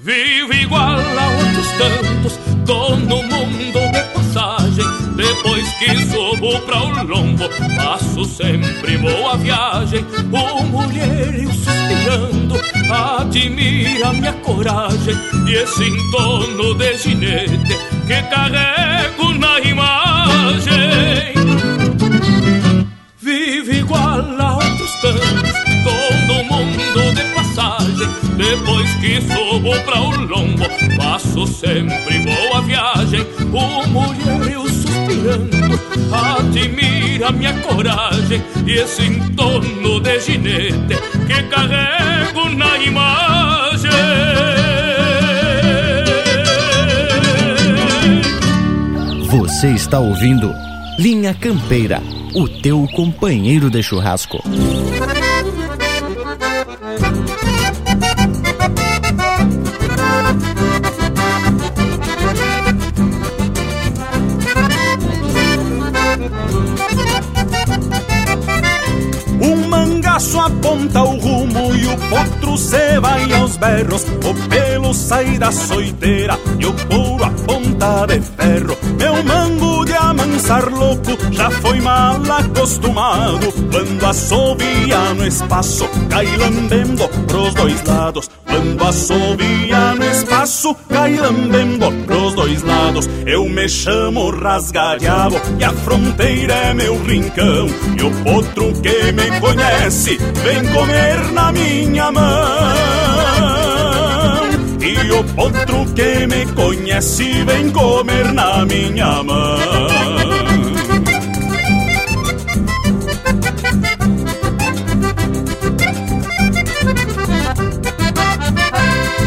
Vivo igual a outros tantos, tô no mundo de passagem. Depois que subo pra o lombo, passo sempre boa viagem. O mulherio suspirando, admira minha coragem. E esse entorno de ginete que carrego na imagem. Vive igual a outros tantos, tô no mundo de passagem. Depois que subo pra o lombo, passo sempre boa viagem. O mulherio suspirando, admira minha coragem e esse entorno de ginete que carrego na imagem. Você está ouvindo Linha Campeira, o teu companheiro de churrasco. Um mangaço aponta o rumo e o potro se vai aos berros. O pelo sai da soiteira e o couro aponta de ferro. Meu mango de amansar louco já foi mal acostumado. Quando assovia no espaço, cai lambendo pros dois lados. Quando assovia no espaço, cai lambendo pros dois lados. Eu me chamo Rasgadiabo e a fronteira é meu rincão. E o potro que me conhece vem comer na minha mão. E o potro que me conhece vem comer na minha mão.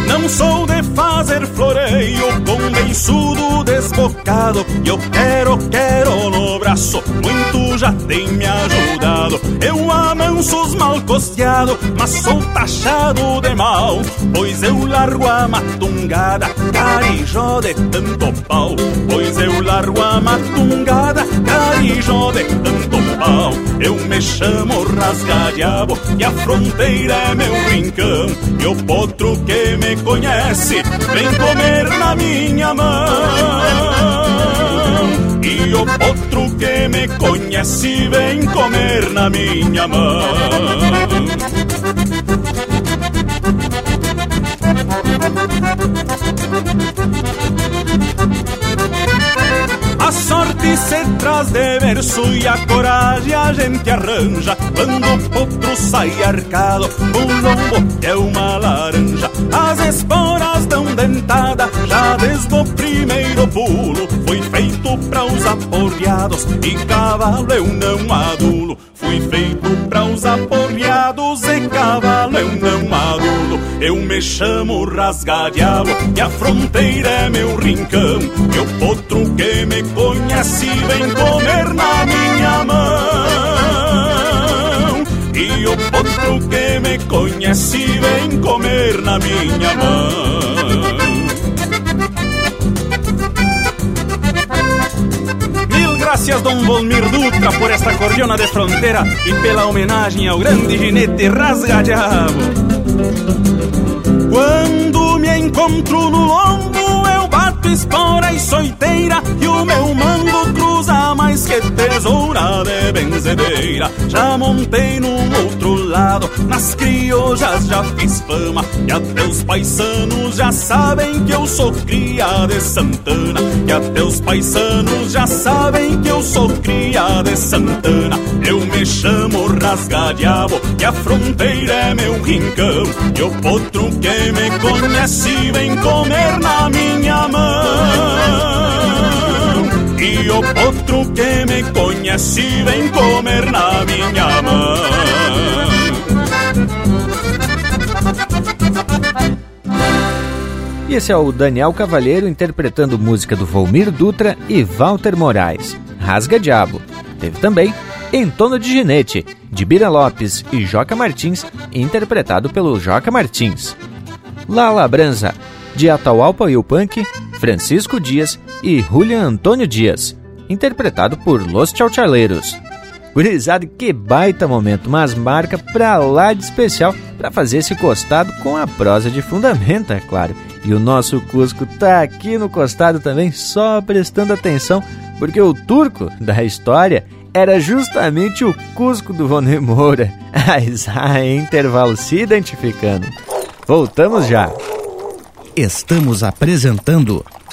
Não sou de fazer floreio com beiçudo desbocado. Eu quero, quero no braço, muito já tem me ajudado. Eu amanso os mal costeado, mas sou taxado de mal. Pois eu largo a matungada, carijó de tanto pau. Pois eu largo a matungada, carijó de tanto pau. Eu me chamo Rasgadiabo e a fronteira é meu rincão. E o potro que me conhece vem comer na minha mão. O potro que me conhece vem comer na minha mão. A sorte se traz de verso e a coragem a gente arranja Quando o potro sai arcado, o lombo é uma laranja As esporas dão dentada, já desde o primeiro pulo. Foi feito para os aporreados e cavalo eu não adulo. Fui feito para os aporreados e cavalo eu não adulo. Eu me chamo Rasgadiabo e a fronteira é meu rincão. E o potro que me conhece vem comer na minha mão. E o potro que conhece vem comer na minha mão Mil graças, Dom Volmir Dutra, por esta cordiona de fronteira e pela homenagem ao grande ginete rasgadiabo. Quando me encontro no lombo, eu bato espora e soiteira e o meu mango cruza mais que tesoura de benzedeira. Já montei num outro lado, nas crioujas já fiz fama e até os paisanos já sabem que eu sou cria de Santana. E até os paisanos já sabem que eu sou cria de Santana. Eu me chamo Rasgadiabo e a fronteira é meu rincão. E o potro que me conhece vem comer na minha mão. E o potro que me conhece vem comer na minha mão E esse é o Daniel Cavalheiro interpretando música do Volmir Dutra e Walter Moraes, Rasga Diabo. Teve também Entono de Ginete, de Bira Lopes e Joca Martins, interpretado pelo Joca Martins. La Labranza, de Atahualpa e o Punk, Francisco Dias e Julian Antônio Dias, interpretado por Los Chauchaleiros. Gurizada, que baita momento, mas marca pra lá de especial para fazer esse costado com a prosa de fundamento, é claro. E o nosso Cusco tá aqui no costado também, só prestando atenção, porque o turco da história era justamente o Cusco do Vonei Moura. A intervalo se identificando. Voltamos já. Estamos apresentando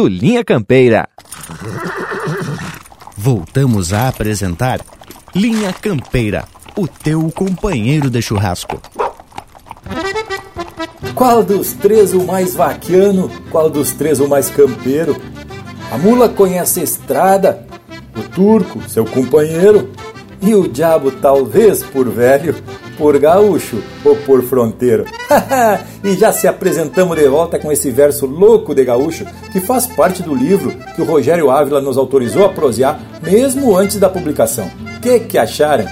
do Linha Campeira. Voltamos a apresentar Linha Campeira, o teu companheiro de churrasco. Qual dos três o mais vaquiano? Qual dos três o mais campeiro? A mula conhece a estrada, o turco, seu companheiro, e o diabo, talvez por velho, por gaúcho ou por fronteiro. e já se apresentamos de volta com esse verso louco de gaúcho que faz parte do livro que o Rogério Ávila nos autorizou a prosear mesmo antes da publicação. Que que acharam?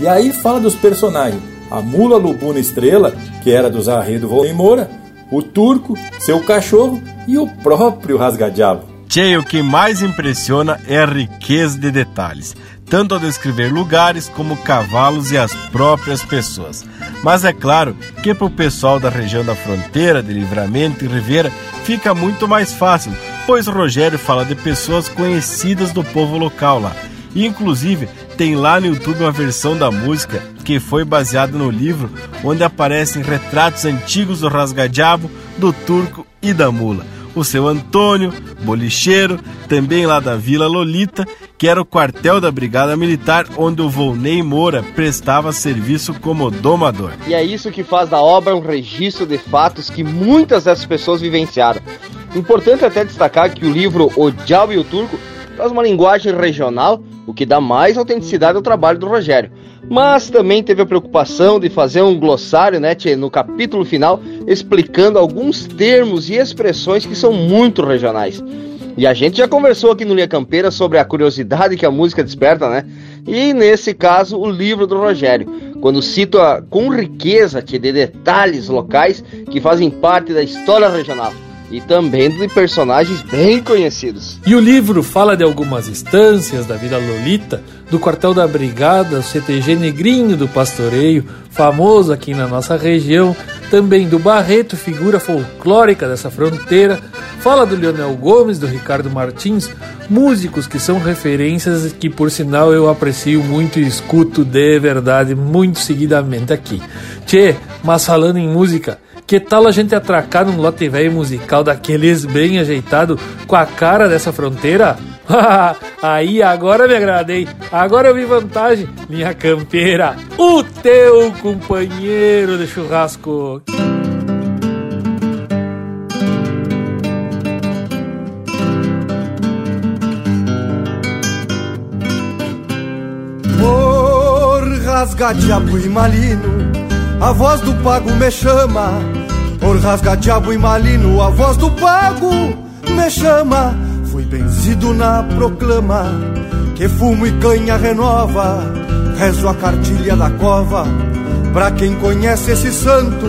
E aí fala dos personagens. A mula lubuna estrela, que era do Zarredo Volney Moura, o turco, seu cachorro e o próprio rasgadiabo. Tchê, o que mais impressiona é a riqueza de detalhes tanto ao descrever lugares como cavalos e as próprias pessoas. Mas é claro que para o pessoal da região da fronteira, de Livramento e Ribeira, fica muito mais fácil, pois Rogério fala de pessoas conhecidas do povo local lá. E, inclusive, tem lá no YouTube uma versão da música que foi baseada no livro, onde aparecem retratos antigos do rasgadiabo, do turco e da mula o seu Antônio, bolicheiro, também lá da Vila Lolita, que era o quartel da Brigada Militar, onde o Volney Moura prestava serviço como domador. E é isso que faz da obra um registro de fatos que muitas dessas pessoas vivenciaram. Importante até destacar que o livro O Diabo e o Turco traz uma linguagem regional, o que dá mais autenticidade ao trabalho do Rogério mas também teve a preocupação de fazer um glossário, né, tchê, no capítulo final, explicando alguns termos e expressões que são muito regionais. E a gente já conversou aqui no Linha Campeira sobre a curiosidade que a música desperta, né? E nesse caso, o livro do Rogério, quando cita com riqueza de detalhes locais que fazem parte da história regional e também de personagens bem conhecidos. E o livro fala de algumas instâncias da vida lolita, do quartel da brigada, o CTG Negrinho do Pastoreio, famoso aqui na nossa região, também do Barreto, figura folclórica dessa fronteira, fala do Leonel Gomes, do Ricardo Martins, músicos que são referências que por sinal eu aprecio muito e escuto de verdade muito seguidamente aqui. Tchê, mas falando em música, que tal a gente atracar num lote velho musical daqueles bem ajeitado com a cara dessa fronteira? Aí agora me agradei, agora eu vi vantagem, minha campeira, o teu companheiro de churrasco. Por rasga diabo e malino a voz do pago me chama. Por rasga diabo e malino, a voz do pago me chama. Fui benzido na proclama, que fumo e canha renova. Rezo a cartilha da cova, pra quem conhece esse santo.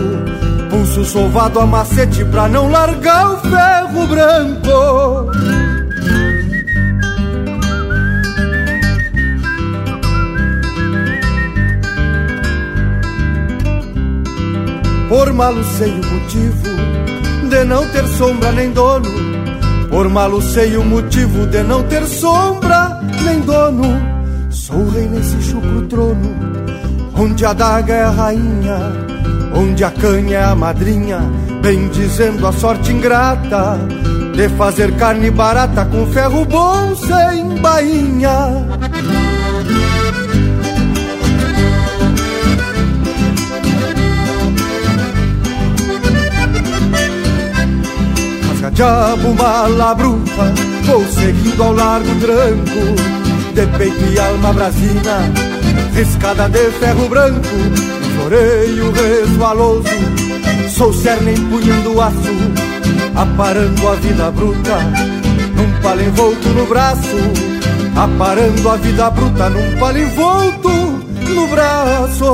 Pulso sovado a macete pra não largar o ferro branco. Por malo sei o motivo de não ter sombra nem dono. Por malo sei o motivo de não ter sombra nem dono. Sou rei nesse chucro trono, onde a daga é a rainha, onde a canha é a madrinha, bem dizendo a sorte ingrata de fazer carne barata com ferro bom sem bainha. Diabo malabruta, vou seguindo ao largo tranco, de peito e alma brasina, riscada de ferro branco, floreio resvaloso, sou cerne empunhando aço, aparando a vida bruta, num palo envolto no braço, aparando a vida bruta num palo envolto no braço.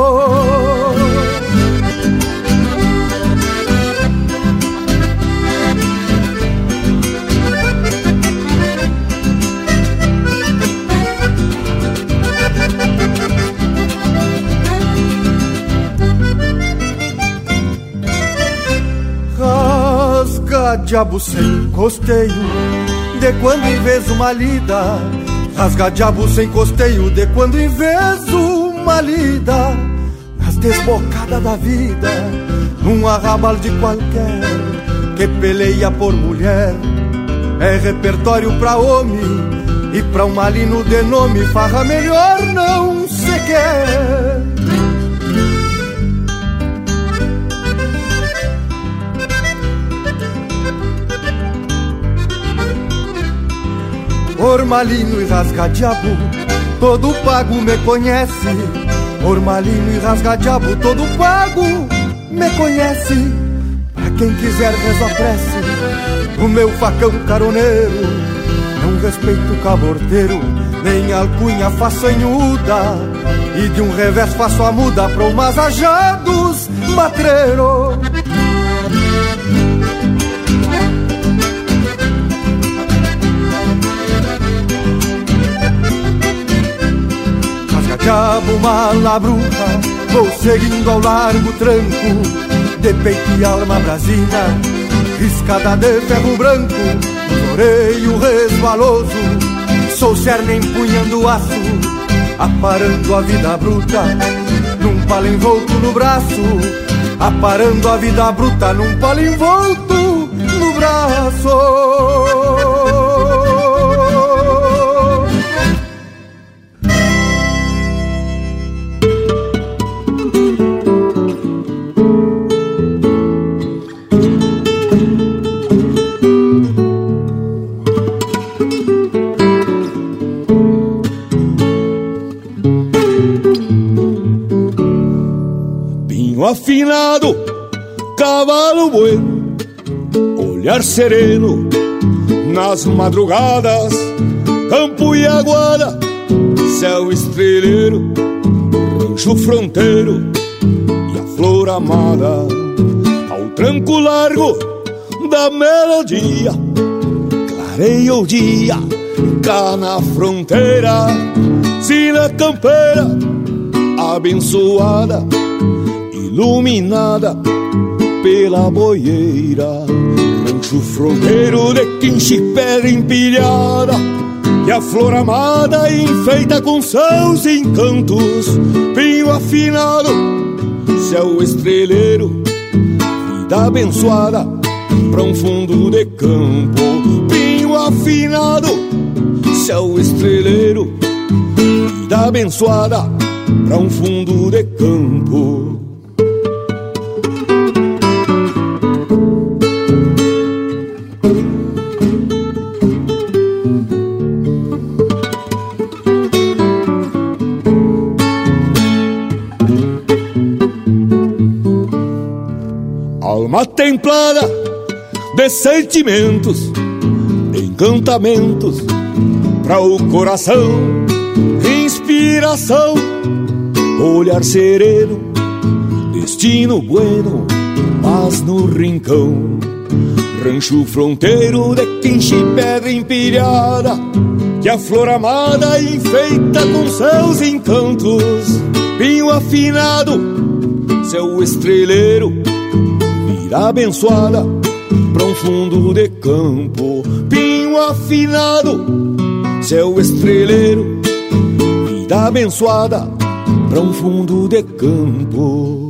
Diabo sem costeio, de quando em vez uma lida. Rasga diabo sem costeio, de quando em vez uma lida. Nas desbocadas da vida, num arrabal de qualquer, que peleia por mulher. É repertório pra homem, e pra um malino de nome, farra melhor não se quer. Ormalino e rasga-diabo, todo pago me conhece. Ormalino e rasga-diabo, todo pago me conhece. Pra quem quiser a prece, o meu facão caroneiro. Não respeito caborteiro, nem alcunha façanhuda. E de um revés faço a muda pra umas ajados matreiro. Diabo malabruta, vou seguindo ao largo tranco, de peito e alma brasina, riscada de ferro branco, floreio resvaloso, sou cerne empunhando aço, aparando a vida bruta, num palo envolto no braço, aparando a vida bruta num palo envolto no braço. Afinado, cavalo bueno, olhar sereno nas madrugadas, campo e aguada, céu estreleiro, rancho fronteiro e a flor amada, ao tranco largo da melodia, clareia o dia, cá na fronteira, sina campeira, abençoada iluminada pela boieira. Rancho fronteiro de quinche pedra empilhada e a flor amada enfeita com seus encantos. Pinho afinado, céu estreleiro, vida abençoada pra um fundo de campo. Pinho afinado, céu estreleiro, vida abençoada pra um fundo de campo. Alma templada de sentimentos, encantamentos para o coração, inspiração, olhar sereno, destino bueno, paz no rincão, rancho fronteiro de quinche pedra empilhada, que a flor amada enfeita com seus encantos, pinho afinado, seu estreleiro Caipira abençoada Pra um fundo de campo. Pinho afinado Céu estreleiro. Vida abençoada Pra um fundo de campo.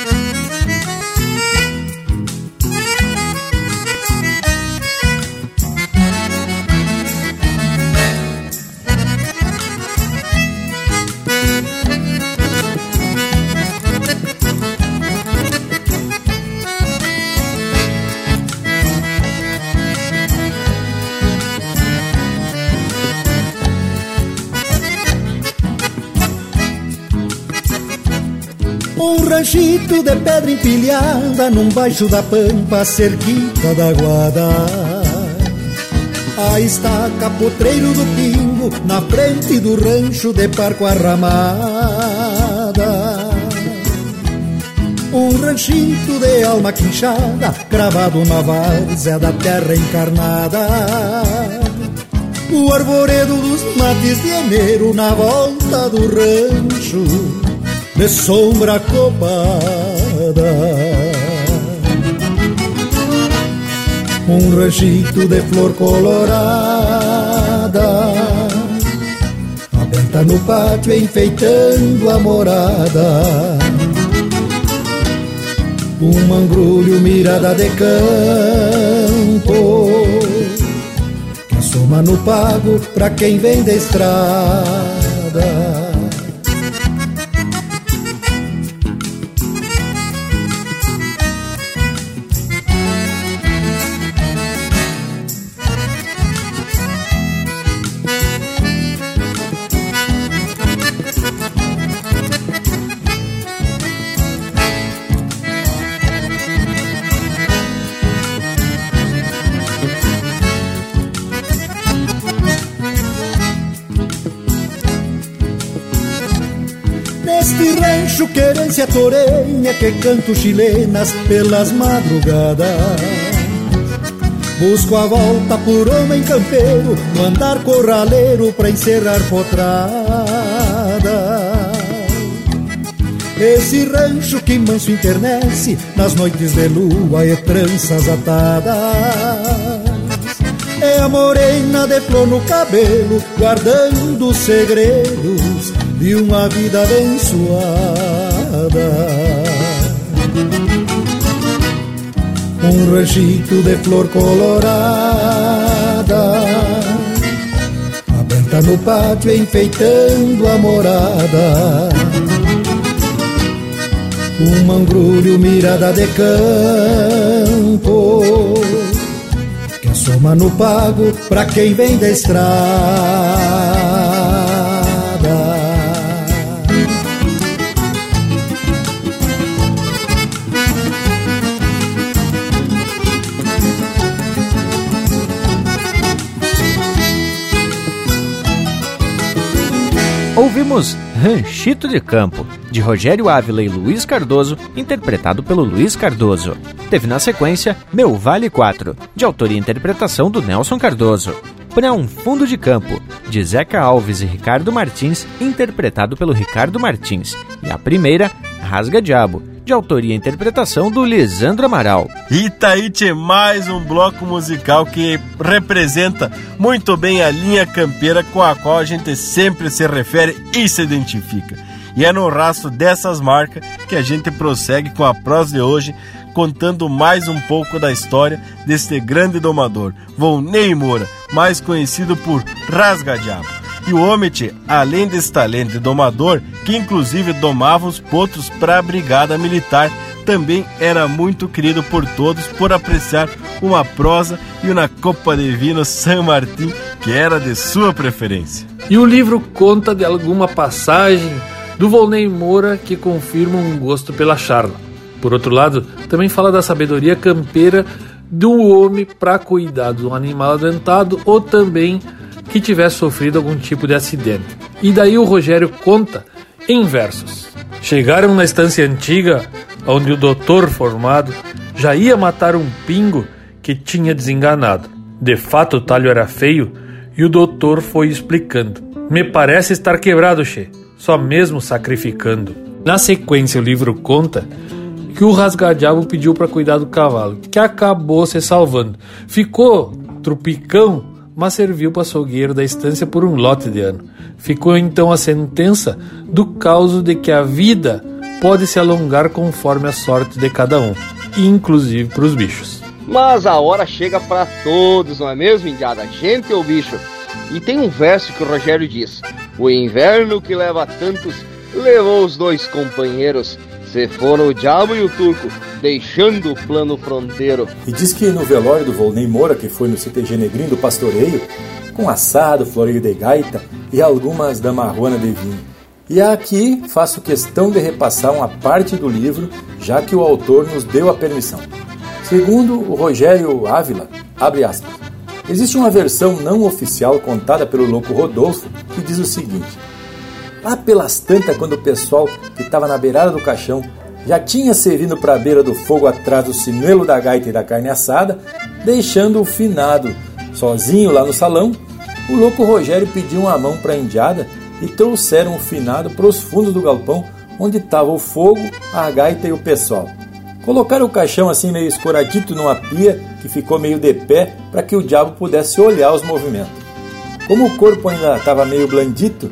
Ranchito de pedra empilhada num baixo da pampa, cerquita da guada. Aí está capotreiro do pingo, na frente do rancho de parco arramada. Um ranchito de alma quinchada, cravado na várzea da terra encarnada. O arvoredo dos mates de enero na volta do rancho, de sombra copada. Um ranchito de flor colorada, aberta no pátio enfeitando a morada. Um mangrulho mirada de campo. Que assoma no pago pra quem vem da estrada. Querência torenha que canto chilenas pelas madrugadas. Busco a volta por homem campeiro No andar corraleiro pra encerrar potrada. Esse rancho que manso internece Nas noites de lua e tranças atadas. É a morena de flor no cabelo Guardando os segredos de uma vida abençoada. Um ranchito de flor colorada, aberta no pátio enfeitando a morada. Um mangrulho mirada de campo, que assoma no pago pra quem vem da estrada. Ouvimos Ranchito de Campo, de Rogério Ávila e Luiz Cardoso, interpretado pelo Luiz Cardoso. Teve na sequência Meu Vale 4, de autoria e interpretação do Nelson Cardoso. Para um Fundo de Campo, de Zeca Alves e Ricardo Martins, interpretado pelo Ricardo Martins. E a primeira, Rasga Diabo, de autoria e interpretação do Lisandro Amaral. Itaíte, mais um bloco musical que representa muito bem a linha campeira com a qual a gente sempre se refere e se identifica. E é no rastro dessas marcas que a gente prossegue com a prosa de hoje, contando mais um pouco da história deste grande domador, Volney Moura, mais conhecido por Rasga Diabo. E o homem, além desse talento de domador, que inclusive domava os potros para a brigada militar, também era muito querido por todos por apreciar uma prosa e uma copa de vinho San Martín, que era de sua preferência. E o livro conta de alguma passagem do Volney Moura que confirma um gosto pela charla. Por outro lado, também fala da sabedoria campeira do homem para cuidar um animal adentado ou também que tivesse sofrido algum tipo de acidente. E daí o Rogério conta em versos. Chegaram na estância antiga, onde o doutor formado já ia matar um pingo que tinha desenganado. De fato o talho era feio e o doutor foi explicando. Me parece estar quebrado, che, só mesmo sacrificando. Na sequência o livro conta que o rasgadiabo pediu para cuidar do cavalo, que acabou se salvando. Ficou trupicão mas serviu para açougueiro da estância por um lote de ano. Ficou então a sentença do caso de que a vida pode se alongar conforme a sorte de cada um, inclusive para os bichos. Mas a hora chega para todos, não é mesmo, Indiada? Gente ou bicho? E tem um verso que o Rogério diz: O inverno que leva tantos levou os dois companheiros. Se foram o diabo e o turco, deixando o plano fronteiro. E diz que no velório do Volney Moura, que foi no CTG Negrinho do Pastoreio, com assado, floreio de gaita e algumas da marrona de vinho. E aqui faço questão de repassar uma parte do livro, já que o autor nos deu a permissão. Segundo o Rogério Ávila, abre aspas, existe uma versão não oficial contada pelo louco Rodolfo que diz o seguinte: Lá pelas tantas, quando o pessoal que estava na beirada do caixão já tinha servido para a beira do fogo atrás do sinuelo da gaita e da carne assada, deixando o finado sozinho lá no salão, o louco Rogério pediu uma mão para a indiada e trouxeram o finado para os fundos do galpão onde estava o fogo, a gaita e o pessoal. Colocaram o caixão assim meio escoradito numa pia que ficou meio de pé para que o diabo pudesse olhar os movimentos. Como o corpo ainda estava meio blandito,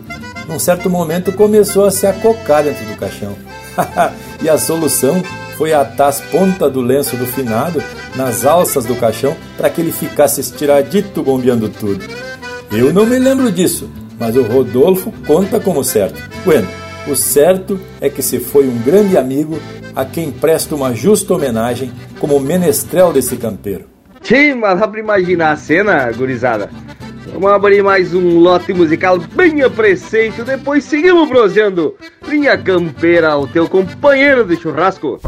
num certo momento começou a se acocar dentro do caixão. e a solução foi atar as pontas do lenço do finado nas alças do caixão para que ele ficasse estiradito bombeando tudo. Eu não me lembro disso, mas o Rodolfo conta como certo. Bueno, o certo é que se foi um grande amigo a quem presta uma justa homenagem como menestrel desse campeiro. Sim, mas dá pra imaginar a cena, gurizada. Vamos abrir mais um lote musical bem a preceito, depois seguimos proseando. Linha Campeira, o teu companheiro de churrasco.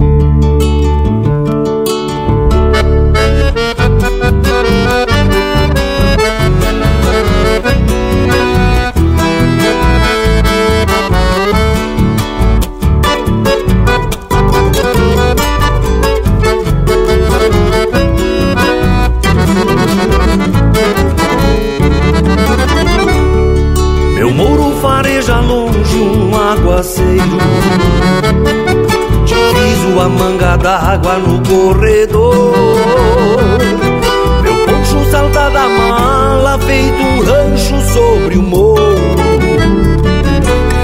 Aguaceiro. Diviso a manga d'água no corredor. Meu poncho salta da mala feito um rancho sobre o morro.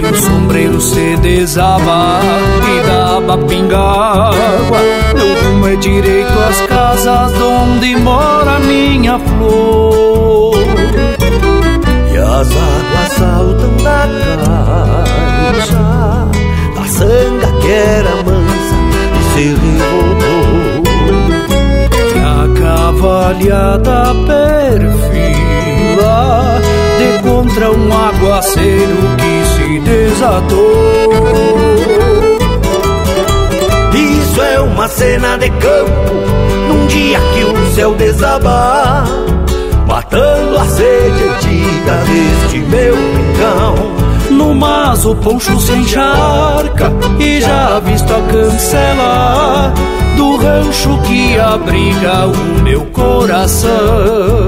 O sombreiro se desaba e dá pinga água Meu rumo é direito às casas onde mora minha flor. As águas saltam da Da sanga que era mansa e se revoltou. E a cavalhada perfila De contra um aguaceiro que se desatou. Isso é uma cena de campo Num dia que o céu desabar Matando a sede antiga deste meu rincão No mas o poncho se encharca E já visto a cancela Do rancho que abriga o meu coração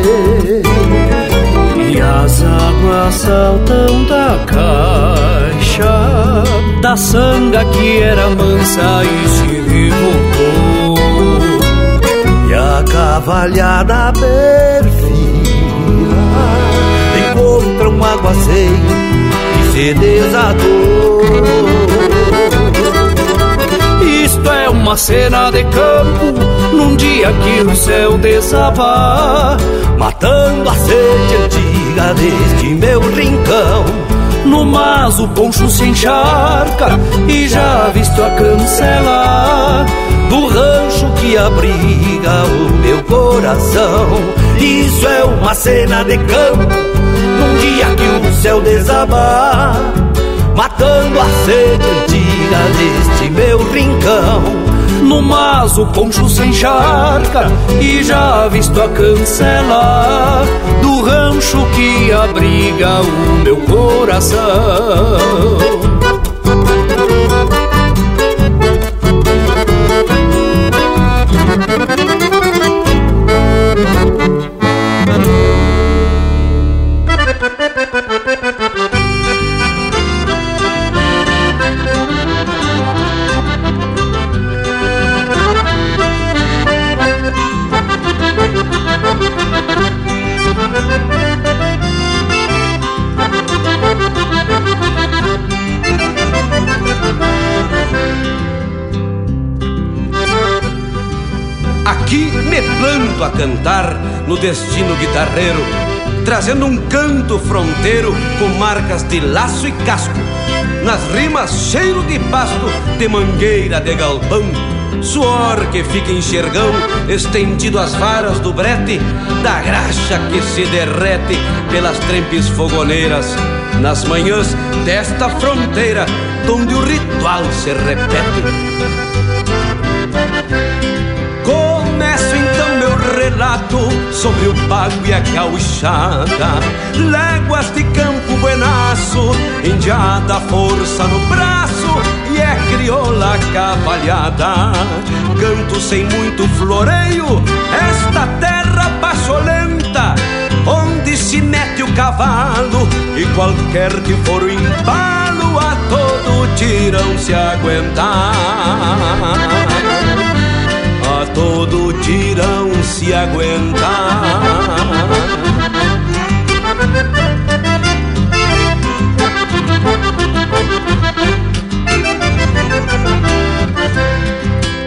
as águas saltam da caixa Da sanga que era mansa e se revoltou. E a cavalhada perfila Encontra um aguaceiro que se desatou. Isto é uma cena de campo Num dia que o céu desabar Matando a sede antiga deste meu rincão No mas o poncho se encharca E já visto a cancela Do rancho que abriga o meu coração. Isso é uma cena de campo Num dia que o céu desabar Matando a sede antiga deste meu rincão No mas o poncho se encharca E já visto a cancela Do rancho que abriga o meu coração cantar no destino guitarreiro, trazendo um canto fronteiro com marcas de laço e casco. Nas rimas, cheiro de pasto, de mangueira de galpão, suor que fica enxergão, estendido às varas do brete, da graxa que se derrete pelas trempes fogoneiras, nas manhãs desta fronteira, onde o ritual se repete. Relato sobre o pago e a gauchada. Léguas de campo buenaço, indiada força no braço E é crioula cavalhada, canto sem muito floreio Esta terra pacholenta, onde se mete o cavalo E qualquer que for o embalo, a todo tirão se aguentar todo tirão se aguentar.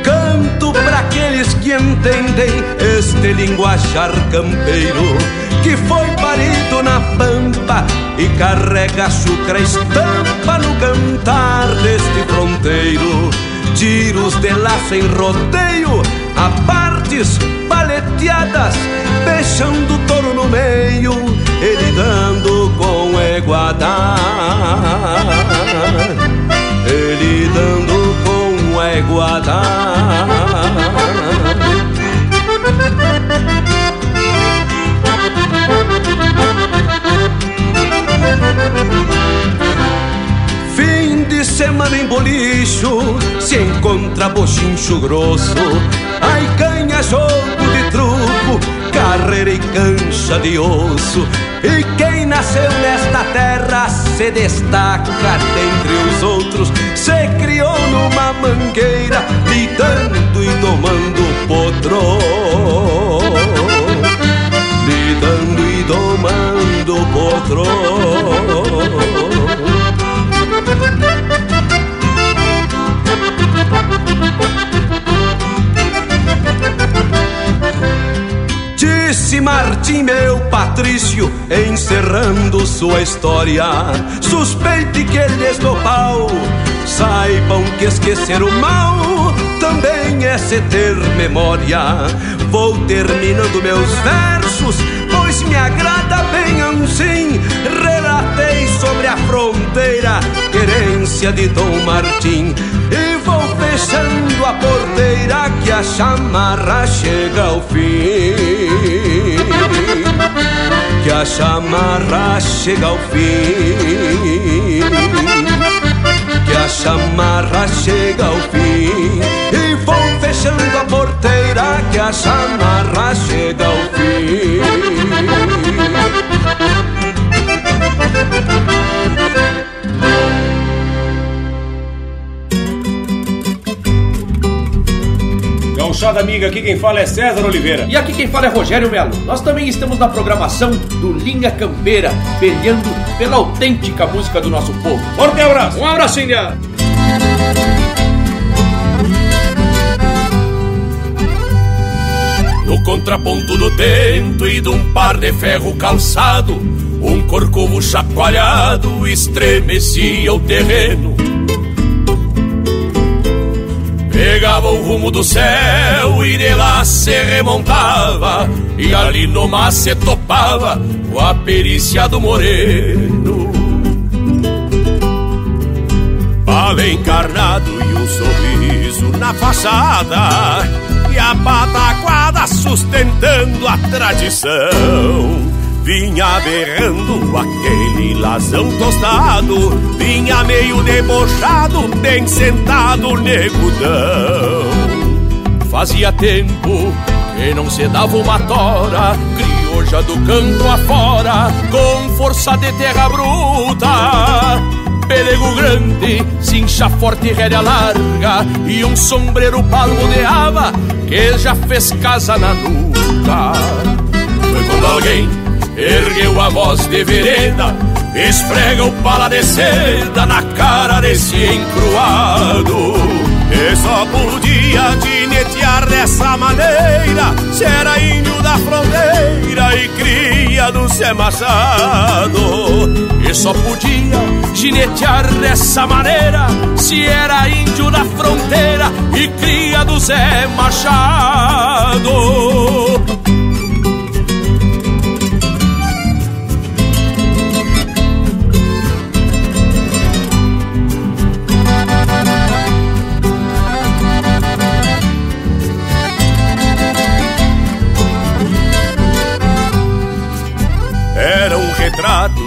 Canto para aqueles que entendem este linguajar campeiro que foi parido na pampa e carrega açúcar estampa no cantar deste fronteiro tiros de laço em rodeio, a partes paleteadas, fechando o touro no meio, ele dando com eguada. Ele dando com eguada. Semana em bolicho Se encontra bochincho grosso. Aí ganha jogo de truco Carreira e cancha de osso. E quem nasceu nesta terra Se destaca dentre os outros. Se criou numa mangueira Lidando e tomando potro. Lidando e domando potro Disse Martim, meu Patrício, encerrando sua história. Suspeite que eles do pau saibam que esquecer o mal também é se ter memória. Vou terminando meus versos, pois me agrada bem assim. Relatei sobre a fronteira, querência de Dom Martim. Fechando a porteira que a chamarra chega ao fim. Que a chamarra chega ao fim. Que a chamarra chega ao fim. E vou fechando a porteira que a chamarra chega ao fim. Gauchada amiga, aqui quem fala é César Oliveira. E aqui quem fala é Rogério Melo. Nós também estamos na programação do Linha Campeira, peleando pela autêntica música do nosso povo. Forte abraço! Um abraço, India! No contraponto do tento e de um par de ferro calçado, um corcovo chacoalhado estremecia o terreno. Pegava o rumo do céu e de lá se remontava, e ali no mar se topava com a perícia do moreno. Bala encarnado e um sorriso na fachada, e a pataquada sustentando a tradição. Vinha berrando aquele lasão tostado, vinha meio debochado, bem sentado negudão. Fazia tempo que não se dava uma tora, crioja do campo afora, com força de terra bruta. Pelego grande, cincha forte e rédea larga, e um sombreiro palmoneava que já fez casa na nuca. Foi quando alguém ergueu a voz de vereda, esfrega o pala de seda na cara desse encruado. E só podia de ginetear dessa maneira Se era índio da fronteira e cria do Zé Machado E só podia ginetear dessa maneira Se era índio da fronteira e cria do Zé Machado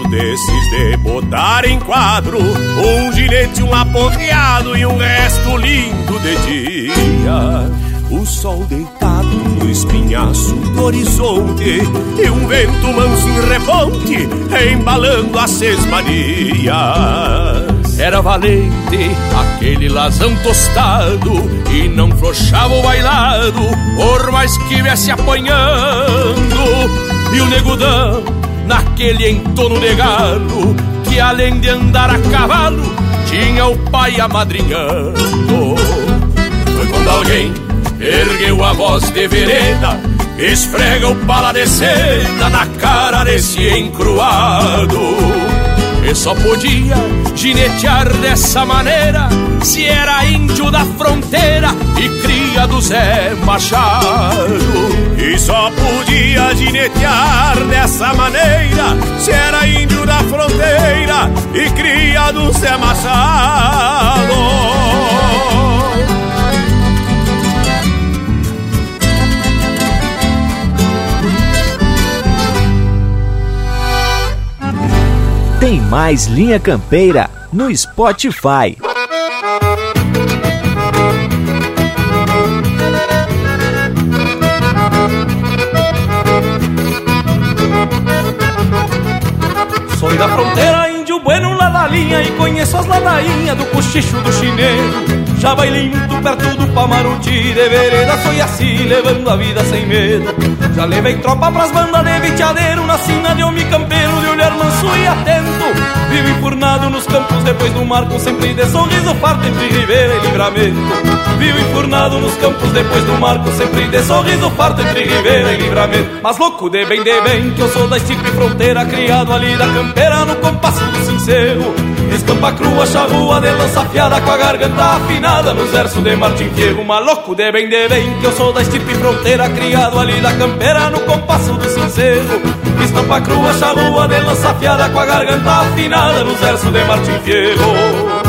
desses de botar em quadro Um ginete, um aporreado e um resto lindo de dia. O sol deitado no espinhaço do horizonte E um vento manso em reponte embalando as sesmanias era valente, aquele lazão tostado E não flochava o bailado, por mais que viesse apanhando. E o negudão naquele entorno de galo que além de andar a cavalo tinha o pai amadrinhando. Foi quando alguém ergueu a voz de vereda, esfrega o pala de seda na cara desse encruado. E só podia ginetear dessa maneira se era índio da fronteira e cria do Zé Machado. E só podia ginetear dessa maneira se era índio da fronteira e cria do Zé Machado. Tem mais Linha Campeira no Spotify. Sou da fronteira, índio bueno lá da linha E conheço as ladainhas do cochicho do chineiro Já bailei muito perto do Pamaruti De vereda foi assim, levando a vida sem medo. Já levei tropa pras bandas de viteadeiro Na sina de homem campeiro, de olhar manso e atento. Vivo enfurnado nos campos depois do marco Sempre de sorriso farto entre ribeira e livramento. Vivo enfurnado nos campos depois do marco Sempre de sorriso farto entre ribeira e livramento. Mas louco de bem, de bem Que eu sou da estipe fronteira Criado ali da campeira no compasso do sincero Estampa crua, charrua de lança afiada Com a garganta afinada nos versos de Martim Fierro Maluco de bem, de bem Que eu sou da estipe fronteira Criado ali da campeira no compasso do sincero Estampa crua, charrua de lança afiada Com a garganta afinada nos versos de Martim Fierro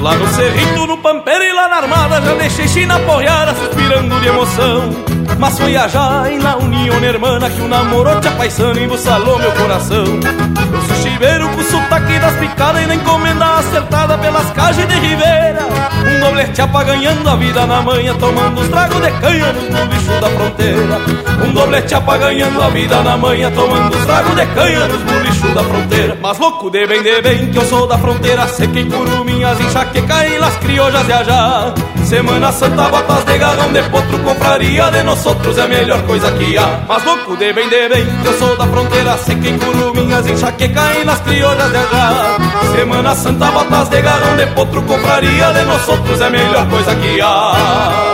Lá no cerrito, no pampeiro e lá na armada Já deixei China porreada suspirando de emoção Mas foi a em la união hermana Que o namoro te apaixona e embuçalou meu coração. Eu sou chiveiro com sotaque das picadas E na encomenda acertada pelas cajas de ribeira Um doblete ganhando a vida na manhã Tomando os tragos de canha no bicho da fronteira. Um doblete ganhando a vida na manhã Tomando os tragos de canha nos bicho da fronteira. Mas louco de bem, de bem Que eu sou da fronteira Sequei curumins, enxaqueca e las criollas de allá. Semana Santa, botas de garrão de potro Compraria de nós outros é a melhor coisa que há. Mas louco de bem, de bem eu sou da fronteira Sequei curumins, enxaqueca e las criollas de allá Semana Santa, botas de garrão de potro Compraria de nós outros é a melhor coisa que há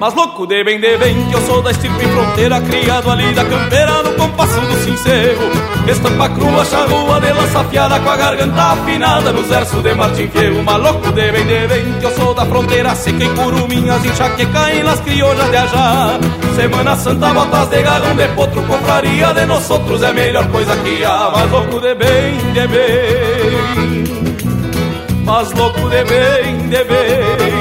Mas louco de bem, de bem, que eu sou da estirpe fronteira Criado ali da campeira, no compasso do sincero Estampa crua, charrua de lança afiada Com a garganta afinada nos versos de Martim Fierro. Mas louco de bem, de bem, que eu sou da fronteira Seca em curuminhas, enxaqueca e nas criollas de ajá. Semana Santa, botas de garrão de potro Confraria de nós outros é a melhor coisa que há. Mas louco de bem, de bem. Mas louco de bem, de bem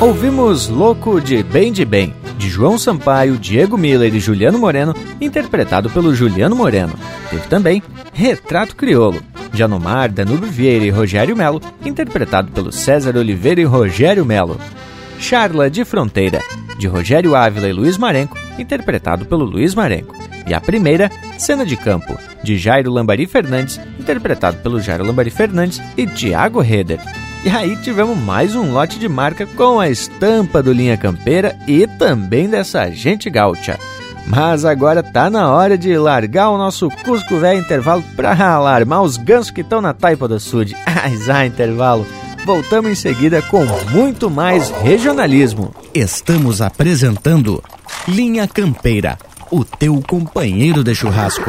Ouvimos Louco de Bem de Bem, de João Sampaio, Diego Miller e Juliano Moreno, interpretado pelo Juliano Moreno. Teve também Retrato Criolo, de Anomar, Danúbio Vieira e Rogério Melo, interpretado pelo César Oliveira e Rogério Melo. Charla de Fronteira, de Rogério Ávila e Luiz Marenco, interpretado pelo Luiz Marenco. E a primeira, Cena de Campo, de Jairo Lambari Fernandes, interpretado pelo Jairo Lambari Fernandes e Tiago Heder. E aí tivemos mais um lote de marca com a estampa do Linha Campeira e também dessa gente gaúcha. Mas agora tá na hora de largar o nosso Cusco Velho intervalo para alarmar os gansos que estão na taipa do sul. Ah, intervalo. Voltamos em seguida com muito mais regionalismo. Estamos apresentando Linha Campeira, o teu companheiro de churrasco.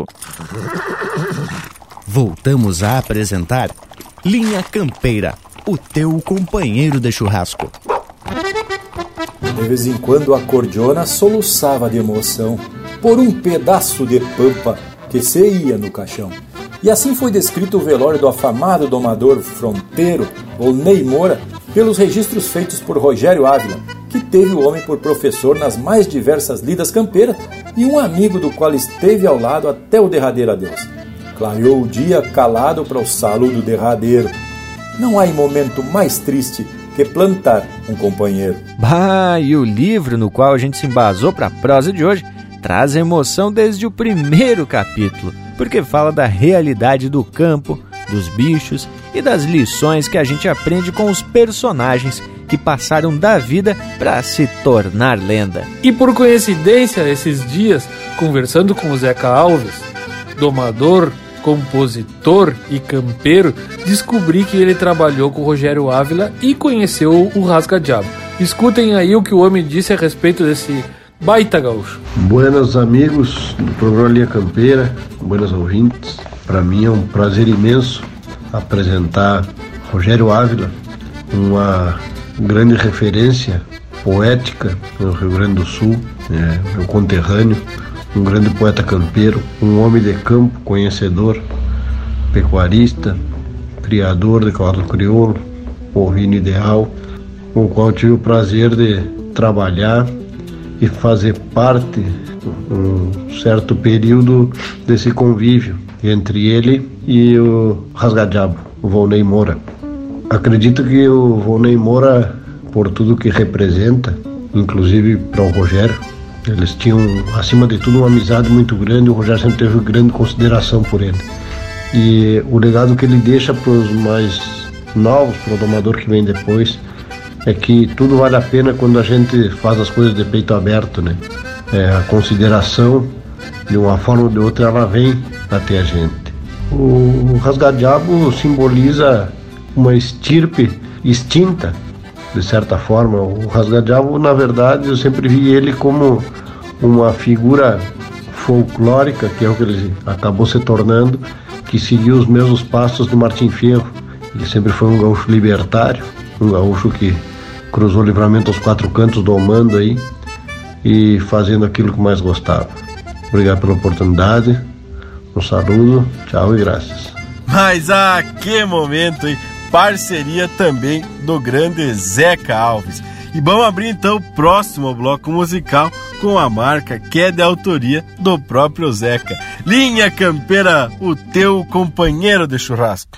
Voltamos a apresentar Linha Campeira, o teu companheiro de churrasco. De vez em quando a cordiona soluçava de emoção por um pedaço de pampa que se ia no caixão. E assim foi descrito o velório do afamado domador fronteiro, Volney Moura, pelos registros feitos por Rogério Ávila, que teve o homem por professor nas mais diversas lidas campeiras e um amigo do qual esteve ao lado até o derradeiro adeus. Clareou o dia calado para o saludo derradeiro. Não há momento mais triste que plantar um companheiro. Bah, e o livro no qual a gente se embasou para a prosa de hoje traz emoção desde o primeiro capítulo, porque fala da realidade do campo, dos bichos e das lições que a gente aprende com os personagens que passaram da vida para se tornar lenda. E por coincidência, esses dias, conversando com o Zeca Alves, domador, compositor e campeiro, descobri que ele trabalhou com o Rogério Ávila e conheceu o Rasga Diabo. Escutem aí o que o homem disse a respeito desse baita gaúcho. Buenas amigos do programa Linha Campeira, buenas ouvintes. Para mim é um prazer imenso apresentar Rogério Ávila, uma grande referência poética no Rio Grande do Sul, é, meu conterrâneo, um grande poeta campeiro, um homem de campo, conhecedor, pecuarista, criador de cavalo crioulo, ovino ideal, com o qual tive o prazer de trabalhar e fazer parte um certo período desse convívio entre ele e o Rasgadiabo, o Volney Moura. Acredito que o Volney Moura, por tudo que representa, inclusive para o Rogério, eles tinham, acima de tudo, uma amizade muito grande. O Rogério sempre teve grande consideração por ele. E o legado que ele deixa para os mais novos, para o domador que vem depois, é que tudo vale a pena quando a gente faz as coisas de peito aberto, né? É, a consideração, de uma forma ou de outra, ela vem até a gente. O rasgadiabo simboliza uma estirpe extinta, de certa forma. O rasgadiabo, na verdade, eu sempre vi ele como uma figura folclórica, que é o que ele acabou se tornando, que seguiu os mesmos passos do Martim Fierro. Ele sempre foi um gaúcho libertário, um gaúcho que cruzou o livramento aos quatro cantos, domando aí e fazendo aquilo que mais gostava. Obrigado pela oportunidade, um saludo, tchau e graças. Mas ah, que momento, hein? Parceria também do grande Zeca Alves. E vamos abrir então o próximo bloco musical com a marca que é de autoria do próprio Zeca. Linha Campeira, o teu companheiro de churrasco.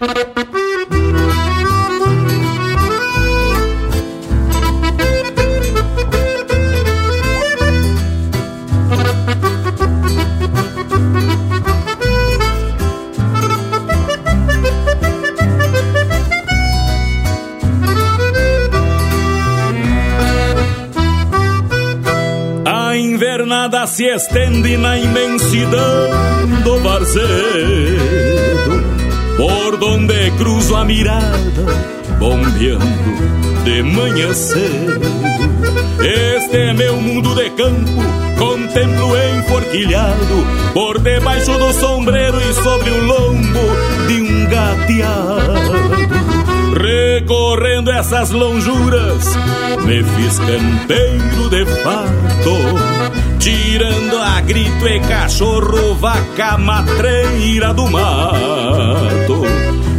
Se estende na imensidão do varzedo, por donde cruzo a mirada, bombeando de manhã cedo. Este é meu mundo de campo, contemplo enforquilhado, por debaixo do sombreiro e sobre o lombo de um gateado. Recorrendo essas lonjuras, me fiz campeiro de fato tirando a grito e cachorro, vaca matreira do mato.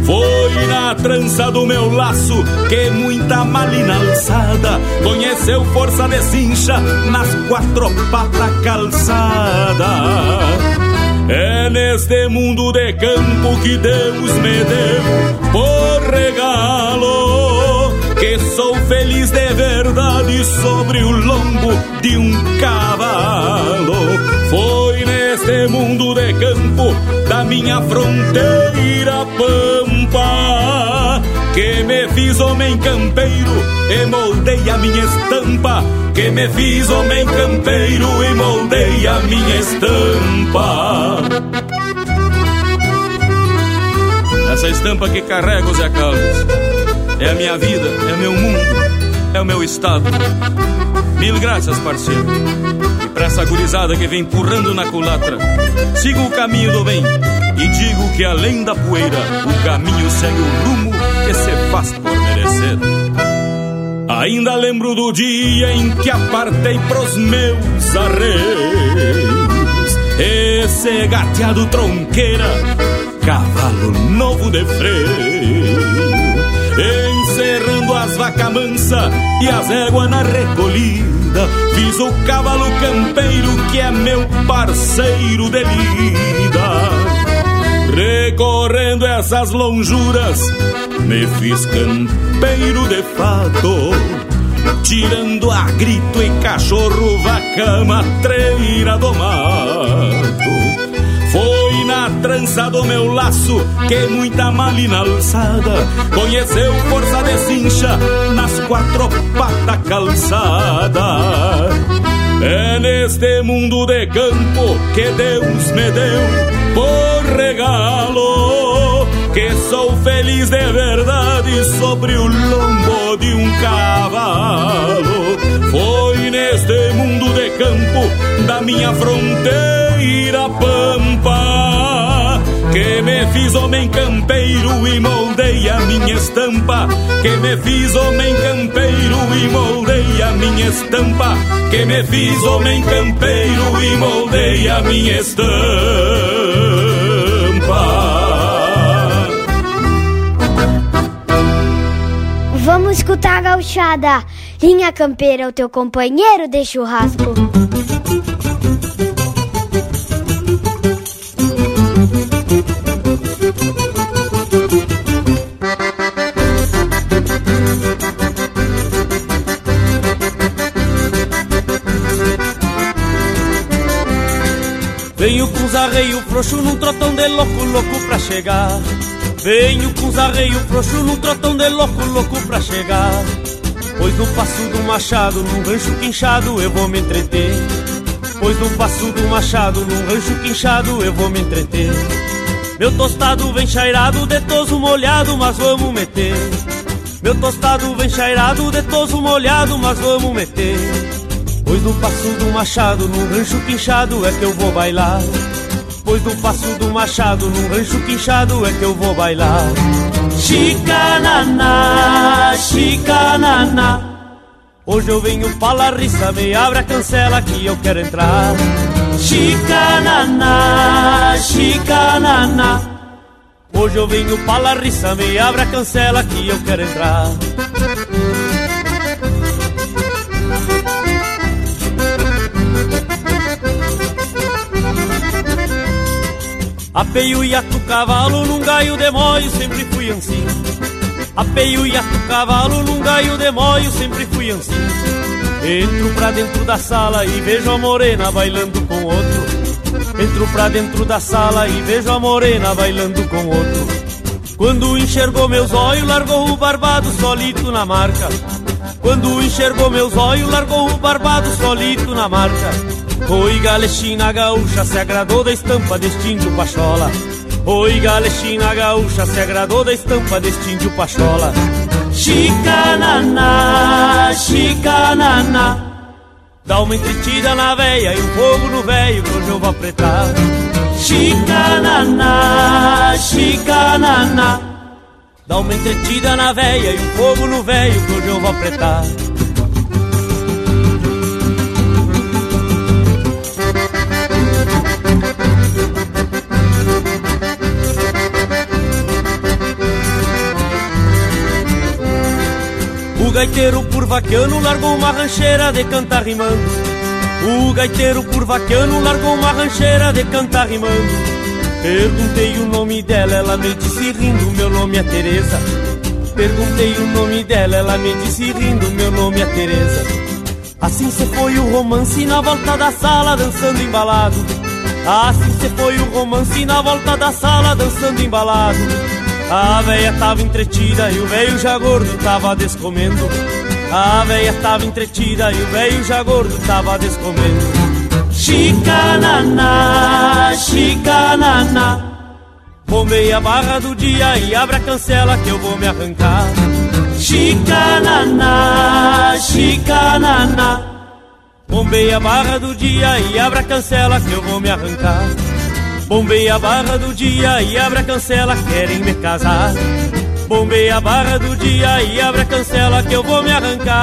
Foi na trança do meu laço que muita malina alçada conheceu força de cincha nas quatro patas calçada. É neste mundo de campo que Deus me deu por regalo que sou feliz de verdade sobre o lombo de um cavalo. Foi neste mundo de campo da minha fronteira pampa que me fiz homem campeiro e moldei a minha estampa. Que me fiz homem campeiro e moldei a minha estampa. Essa estampa que carrego, Zé Carlos, é a minha vida, é meu mundo, é o meu estado. Mil graças, parceiro. E pra essa gurizada que vem empurrando na culatra, sigo o caminho do bem e digo que além da poeira, o caminho segue o rumo que se faz por merecer. Ainda lembro do dia em que apartei pros meus arreios, esse gateado tronqueira, cavalo novo de freio vacas mansa e as éguas na recolhida. Fiz o cavalo campeiro que é meu parceiro de lida. Recorrendo essas lonjuras, me fiz campeiro de fato. Tirando a grito e cachorro, vaca matreira do mato. Trança do meu laço que muita malina alçada conheceu força de cincha nas quatro patas calçada. É neste mundo de campo que Deus me deu por regalo que sou feliz de verdade sobre o lombo de um cavalo. Foi neste mundo de campo da minha fronteira que me fiz homem campeiro e moldei a minha estampa. Que me fiz homem campeiro e moldei a minha estampa. Que me fiz homem campeiro e moldei a minha estampa. Vamos escutar a gauchada. Linha Campeira o teu companheiro de churrasco. Venho com os arreios frouxo num trotão de louco, louco pra chegar. Venho com os frouxo num trotão de louco, louco pra chegar. Pois no passo do machado, num rancho quinchado, eu vou me entreter. Pois no passo do machado, num rancho quinchado, eu vou me entreter. Meu tostado vem chairado, de toso molhado, mas vamos meter. Meu tostado vem chairado, de toso molhado, mas vamos meter. Pois no passo do machado, num rancho quinchado, é que eu vou bailar. Pois no passo do machado, num rancho quinchado, é que eu vou bailar. Chicanana, chicanana. Hoje eu venho pra Larissa, me abre a cancela que eu quero entrar. Chicanana, chicanana. Hoje eu venho pra Larissa, me abre a cancela que eu quero entrar. Apeio e ato cavalo num gaio de moio, sempre fui assim. Apeio e ato cavalo num gaio de moio, sempre fui assim. Entro pra dentro da sala e vejo a morena bailando com outro. Entro pra dentro da sala e vejo a morena bailando com outro. Quando enxergou meus olhos, largou o barbado solito na marca. Quando enxergou meus olhos, largou o barbado solito na marca. Oi, galechina gaúcha, se agradou da estampa deste índio pachola. Oi, galechina gaúcha, se agradou da estampa deste índio pachola. Chicanana, chicanana. Dá uma entretida na veia e um fogo no velho que hoje eu vou apretar. Chicanana, chicanana. Dá uma entretida na veia e um fogo no velho que hoje eu vou apretar. Gaiteiro por vaquiano largou uma rancheira de cantar rimando. O gaiteiro por vaquiano largou uma rancheira de cantar rimando. Perguntei o nome dela, ela me disse rindo, meu nome é Teresa. Perguntei o nome dela, ela me disse rindo, meu nome é Teresa. Assim se foi o romance na volta da sala dançando embalado. Assim se foi o romance na volta da sala dançando embalado. A véia tava entretida e o velho já gordo tava descomendo. A véia tava entretida e o velho já gordo tava descomendo. Chicanana, chicanana. Bombei a barra do dia e abra a cancela que eu vou me arrancar. Chicanana, chicanana. Bombei a barra do dia e abra a cancela que eu vou me arrancar. Bombei a barra do dia e abra a cancela, querem me casar. Bombei a barra do dia e abra a cancela que eu vou me arrancar.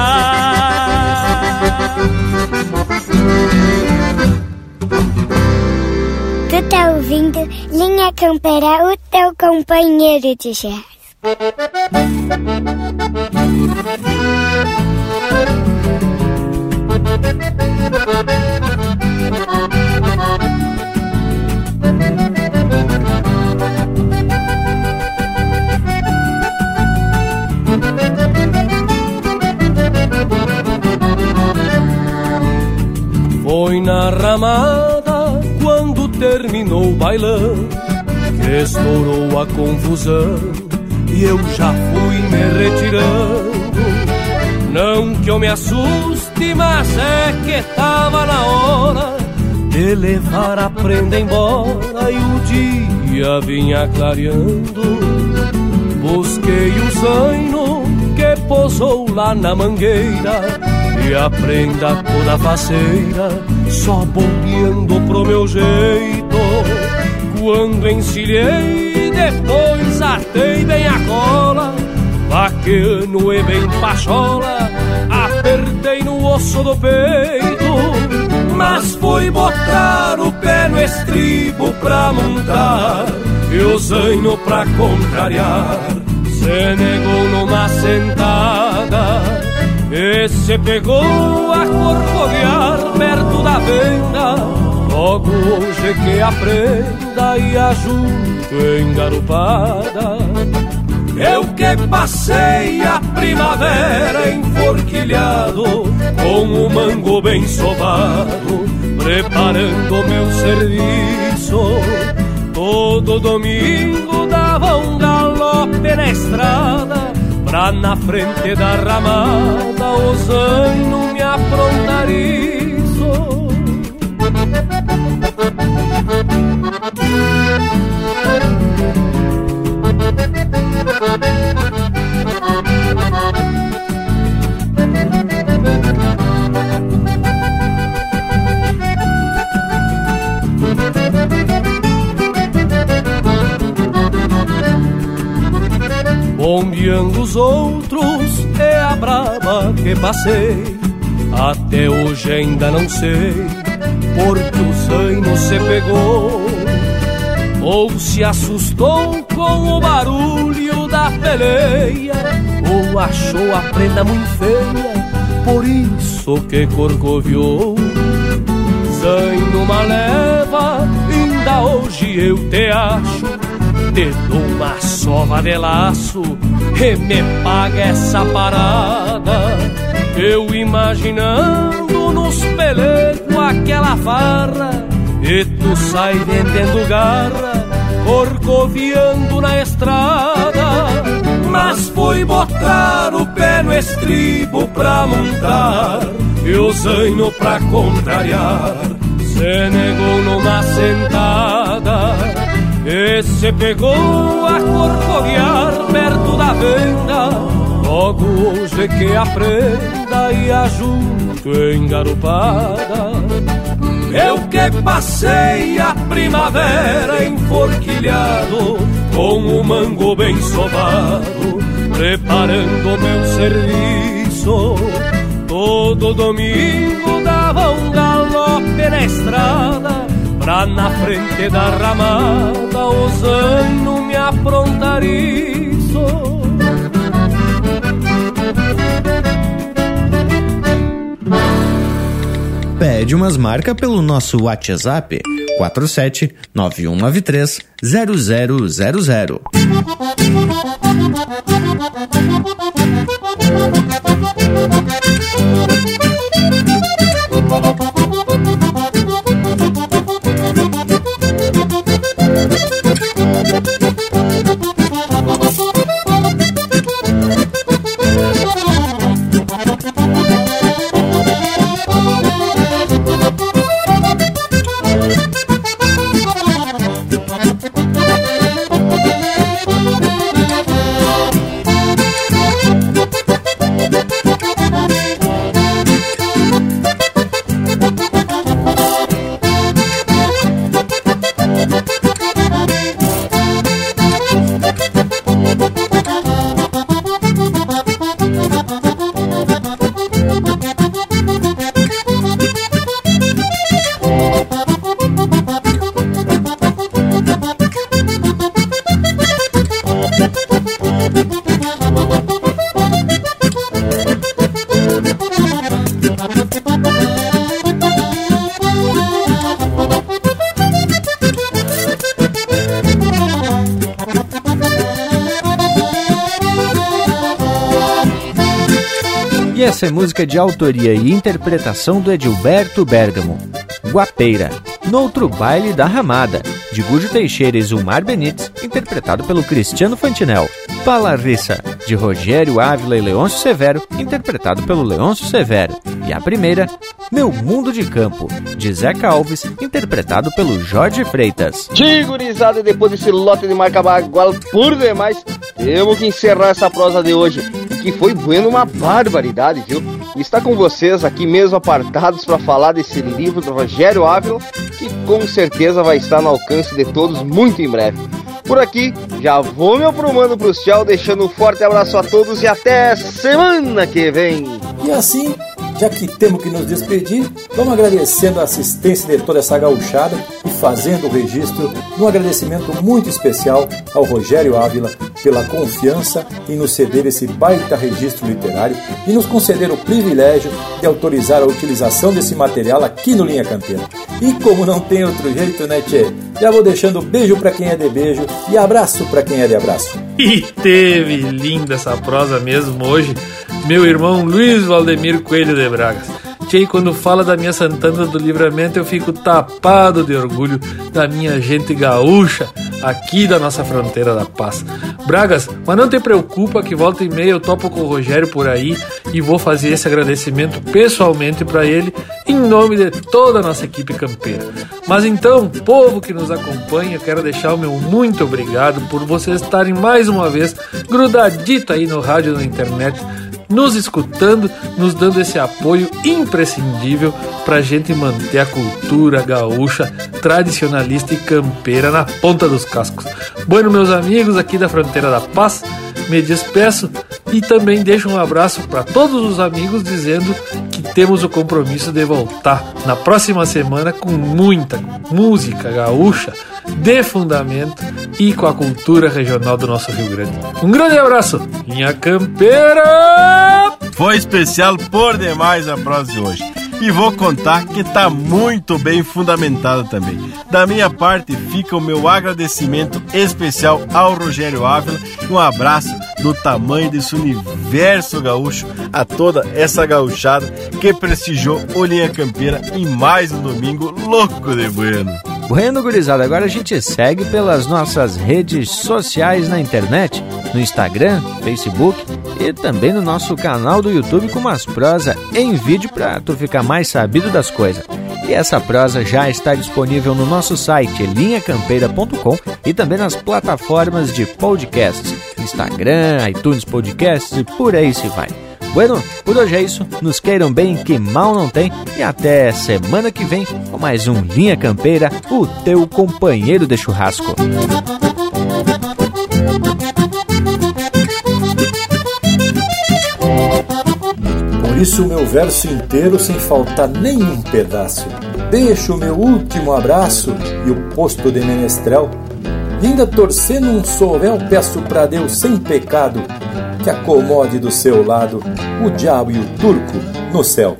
Tu tá ouvindo Linha Campeira, o teu companheiro de jazz. Foi quando terminou o bailão estourou a confusão e eu já fui me retirando. Não que eu me assuste, mas é que tava na hora de levar a prenda embora e o dia vinha clareando. Busquei o zaino que pousou lá na mangueira e a prenda toda faceira, só bombeando pro meu jeito. Quando encilhei, depois atei bem a cola, vaqueano e bem pachola, apertei no osso do peito. Mas foi botar o pé no estribo pra montar, e o zaino pra contrariar, se negou numa sentada. E se pegou a corcovear perto da venda Logo hoje que aprenda e ajunto engarupada Eu que passei a primavera enforquilhado Com o mango bem sovado Preparando meu serviço. Todo domingo dava um galope na estrada Pra na frente da ramada o zaino me aprontar isso Bombeando os outros é a brava que passei. Até hoje ainda não sei Porque o zaino se pegou. Ou se assustou com o barulho da peleia Ou achou a prenda muito feia. Por isso que corcoviou. Zaino uma leva Ainda hoje eu te acho te dou uma sova de laço e me paga essa parada. Eu imaginando nos pelecos aquela farra e tu sai vendendo garra, corcoviando na estrada. Mas foi botar o pé no estribo pra montar e o zaino pra contrariar. Se negou numa sentada e se pegou a corcoviar perto da venda. Logo hoje que aprenda e ajunto engarupada. Eu que passei a primavera enforquilhado Com o mango bem sovado Preparando meu serviço. Todo domingo dava um galope na estrada Pra na frente da ramada os anos me aprontarizo Pede umas marcas pelo nosso WhatsApp 47 9193 0000 Música Thank you. Essa é música de autoria e interpretação do Edilberto Bergamo. Guapeira, no outro baile da ramada, de Gujo Teixeira e Zumar Benites, interpretado pelo Cristiano Fantinel. Palarrissa, de Rogério Ávila e Leôncio Severo, interpretado pelo Leôncio Severo. E a primeira, Meu Mundo de Campo, de Zeca Alves, interpretado pelo Jorge Freitas. Tigurizada, depois desse lote de marca bagual por demais, temos que encerrar essa prosa de hoje que foi bueno uma barbaridade, viu? Está com vocês aqui mesmo apartados para falar desse livro do Rogério Ávila, que com certeza vai estar no alcance de todos muito em breve. Por aqui, já vou me aprumando para o céu, deixando um forte abraço a todos e até semana que vem. E assim já que temos que nos despedir, vamos agradecendo a assistência de toda essa gauchada e fazendo o registro um agradecimento muito especial ao Rogério Ávila pela confiança em nos ceder esse baita registro literário e nos conceder o privilégio de autorizar a utilização desse material aqui no Linha Campeira. E como não tem outro jeito, né, Tchê? Já vou deixando beijo para quem é de beijo e abraço para quem é de abraço. E teve linda essa prosa mesmo hoje meu irmão Luiz Valdemir Coelho de Bragas. Tchê, quando fala da minha Santana do Livramento, eu fico tapado de orgulho da minha gente gaúcha aqui da nossa fronteira da paz. Bragas, mas não te preocupa que volta e meia eu topo com o Rogério por aí e vou fazer esse agradecimento pessoalmente para ele em nome de toda a nossa equipe campeira. Mas então, povo que nos acompanha, quero deixar o meu muito obrigado por vocês estarem mais uma vez grudadito aí no rádio na internet nos escutando, nos dando esse apoio imprescindível para a gente manter a cultura gaúcha tradicionalista e campeira na ponta dos cascos. Bueno, meus amigos aqui da Fronteira da Paz, me despeço e também deixo um abraço para todos os amigos dizendo que temos o compromisso de voltar na próxima semana com muita música gaúcha de fundamento e com a cultura regional do nosso Rio Grande. Um grande abraço, minha campeira! Foi especial por demais a prosa de hoje. E vou contar que está muito bem fundamentada também. Da minha parte, fica o meu agradecimento especial ao Rogério Ávila e um abraço do tamanho desse universo gaúcho a toda essa gauchada que prestigiou o Linha Campeira em mais um domingo louco de bueno. Bueno, gurizada, agora a gente segue pelas nossas redes sociais na internet, no Instagram, Facebook e também no nosso canal do YouTube com umas prosa em vídeo para tu ficar mais sabido das coisas. E essa prosa já está disponível no nosso site linhacampeira.com e também nas plataformas de podcasts, Instagram, iTunes Podcasts e por aí se vai. Bueno, por hoje é isso. Nos queiram bem, que mal não tem. E até semana que vem com mais um Linha Campeira, o teu companheiro de churrasco. Por isso, meu verso inteiro sem faltar nenhum pedaço. Deixo o meu último abraço e o posto de menestrel. Ainda torcendo um sovel, peço pra Deus sem pecado que acomode do seu lado o diabo e o turco no céu.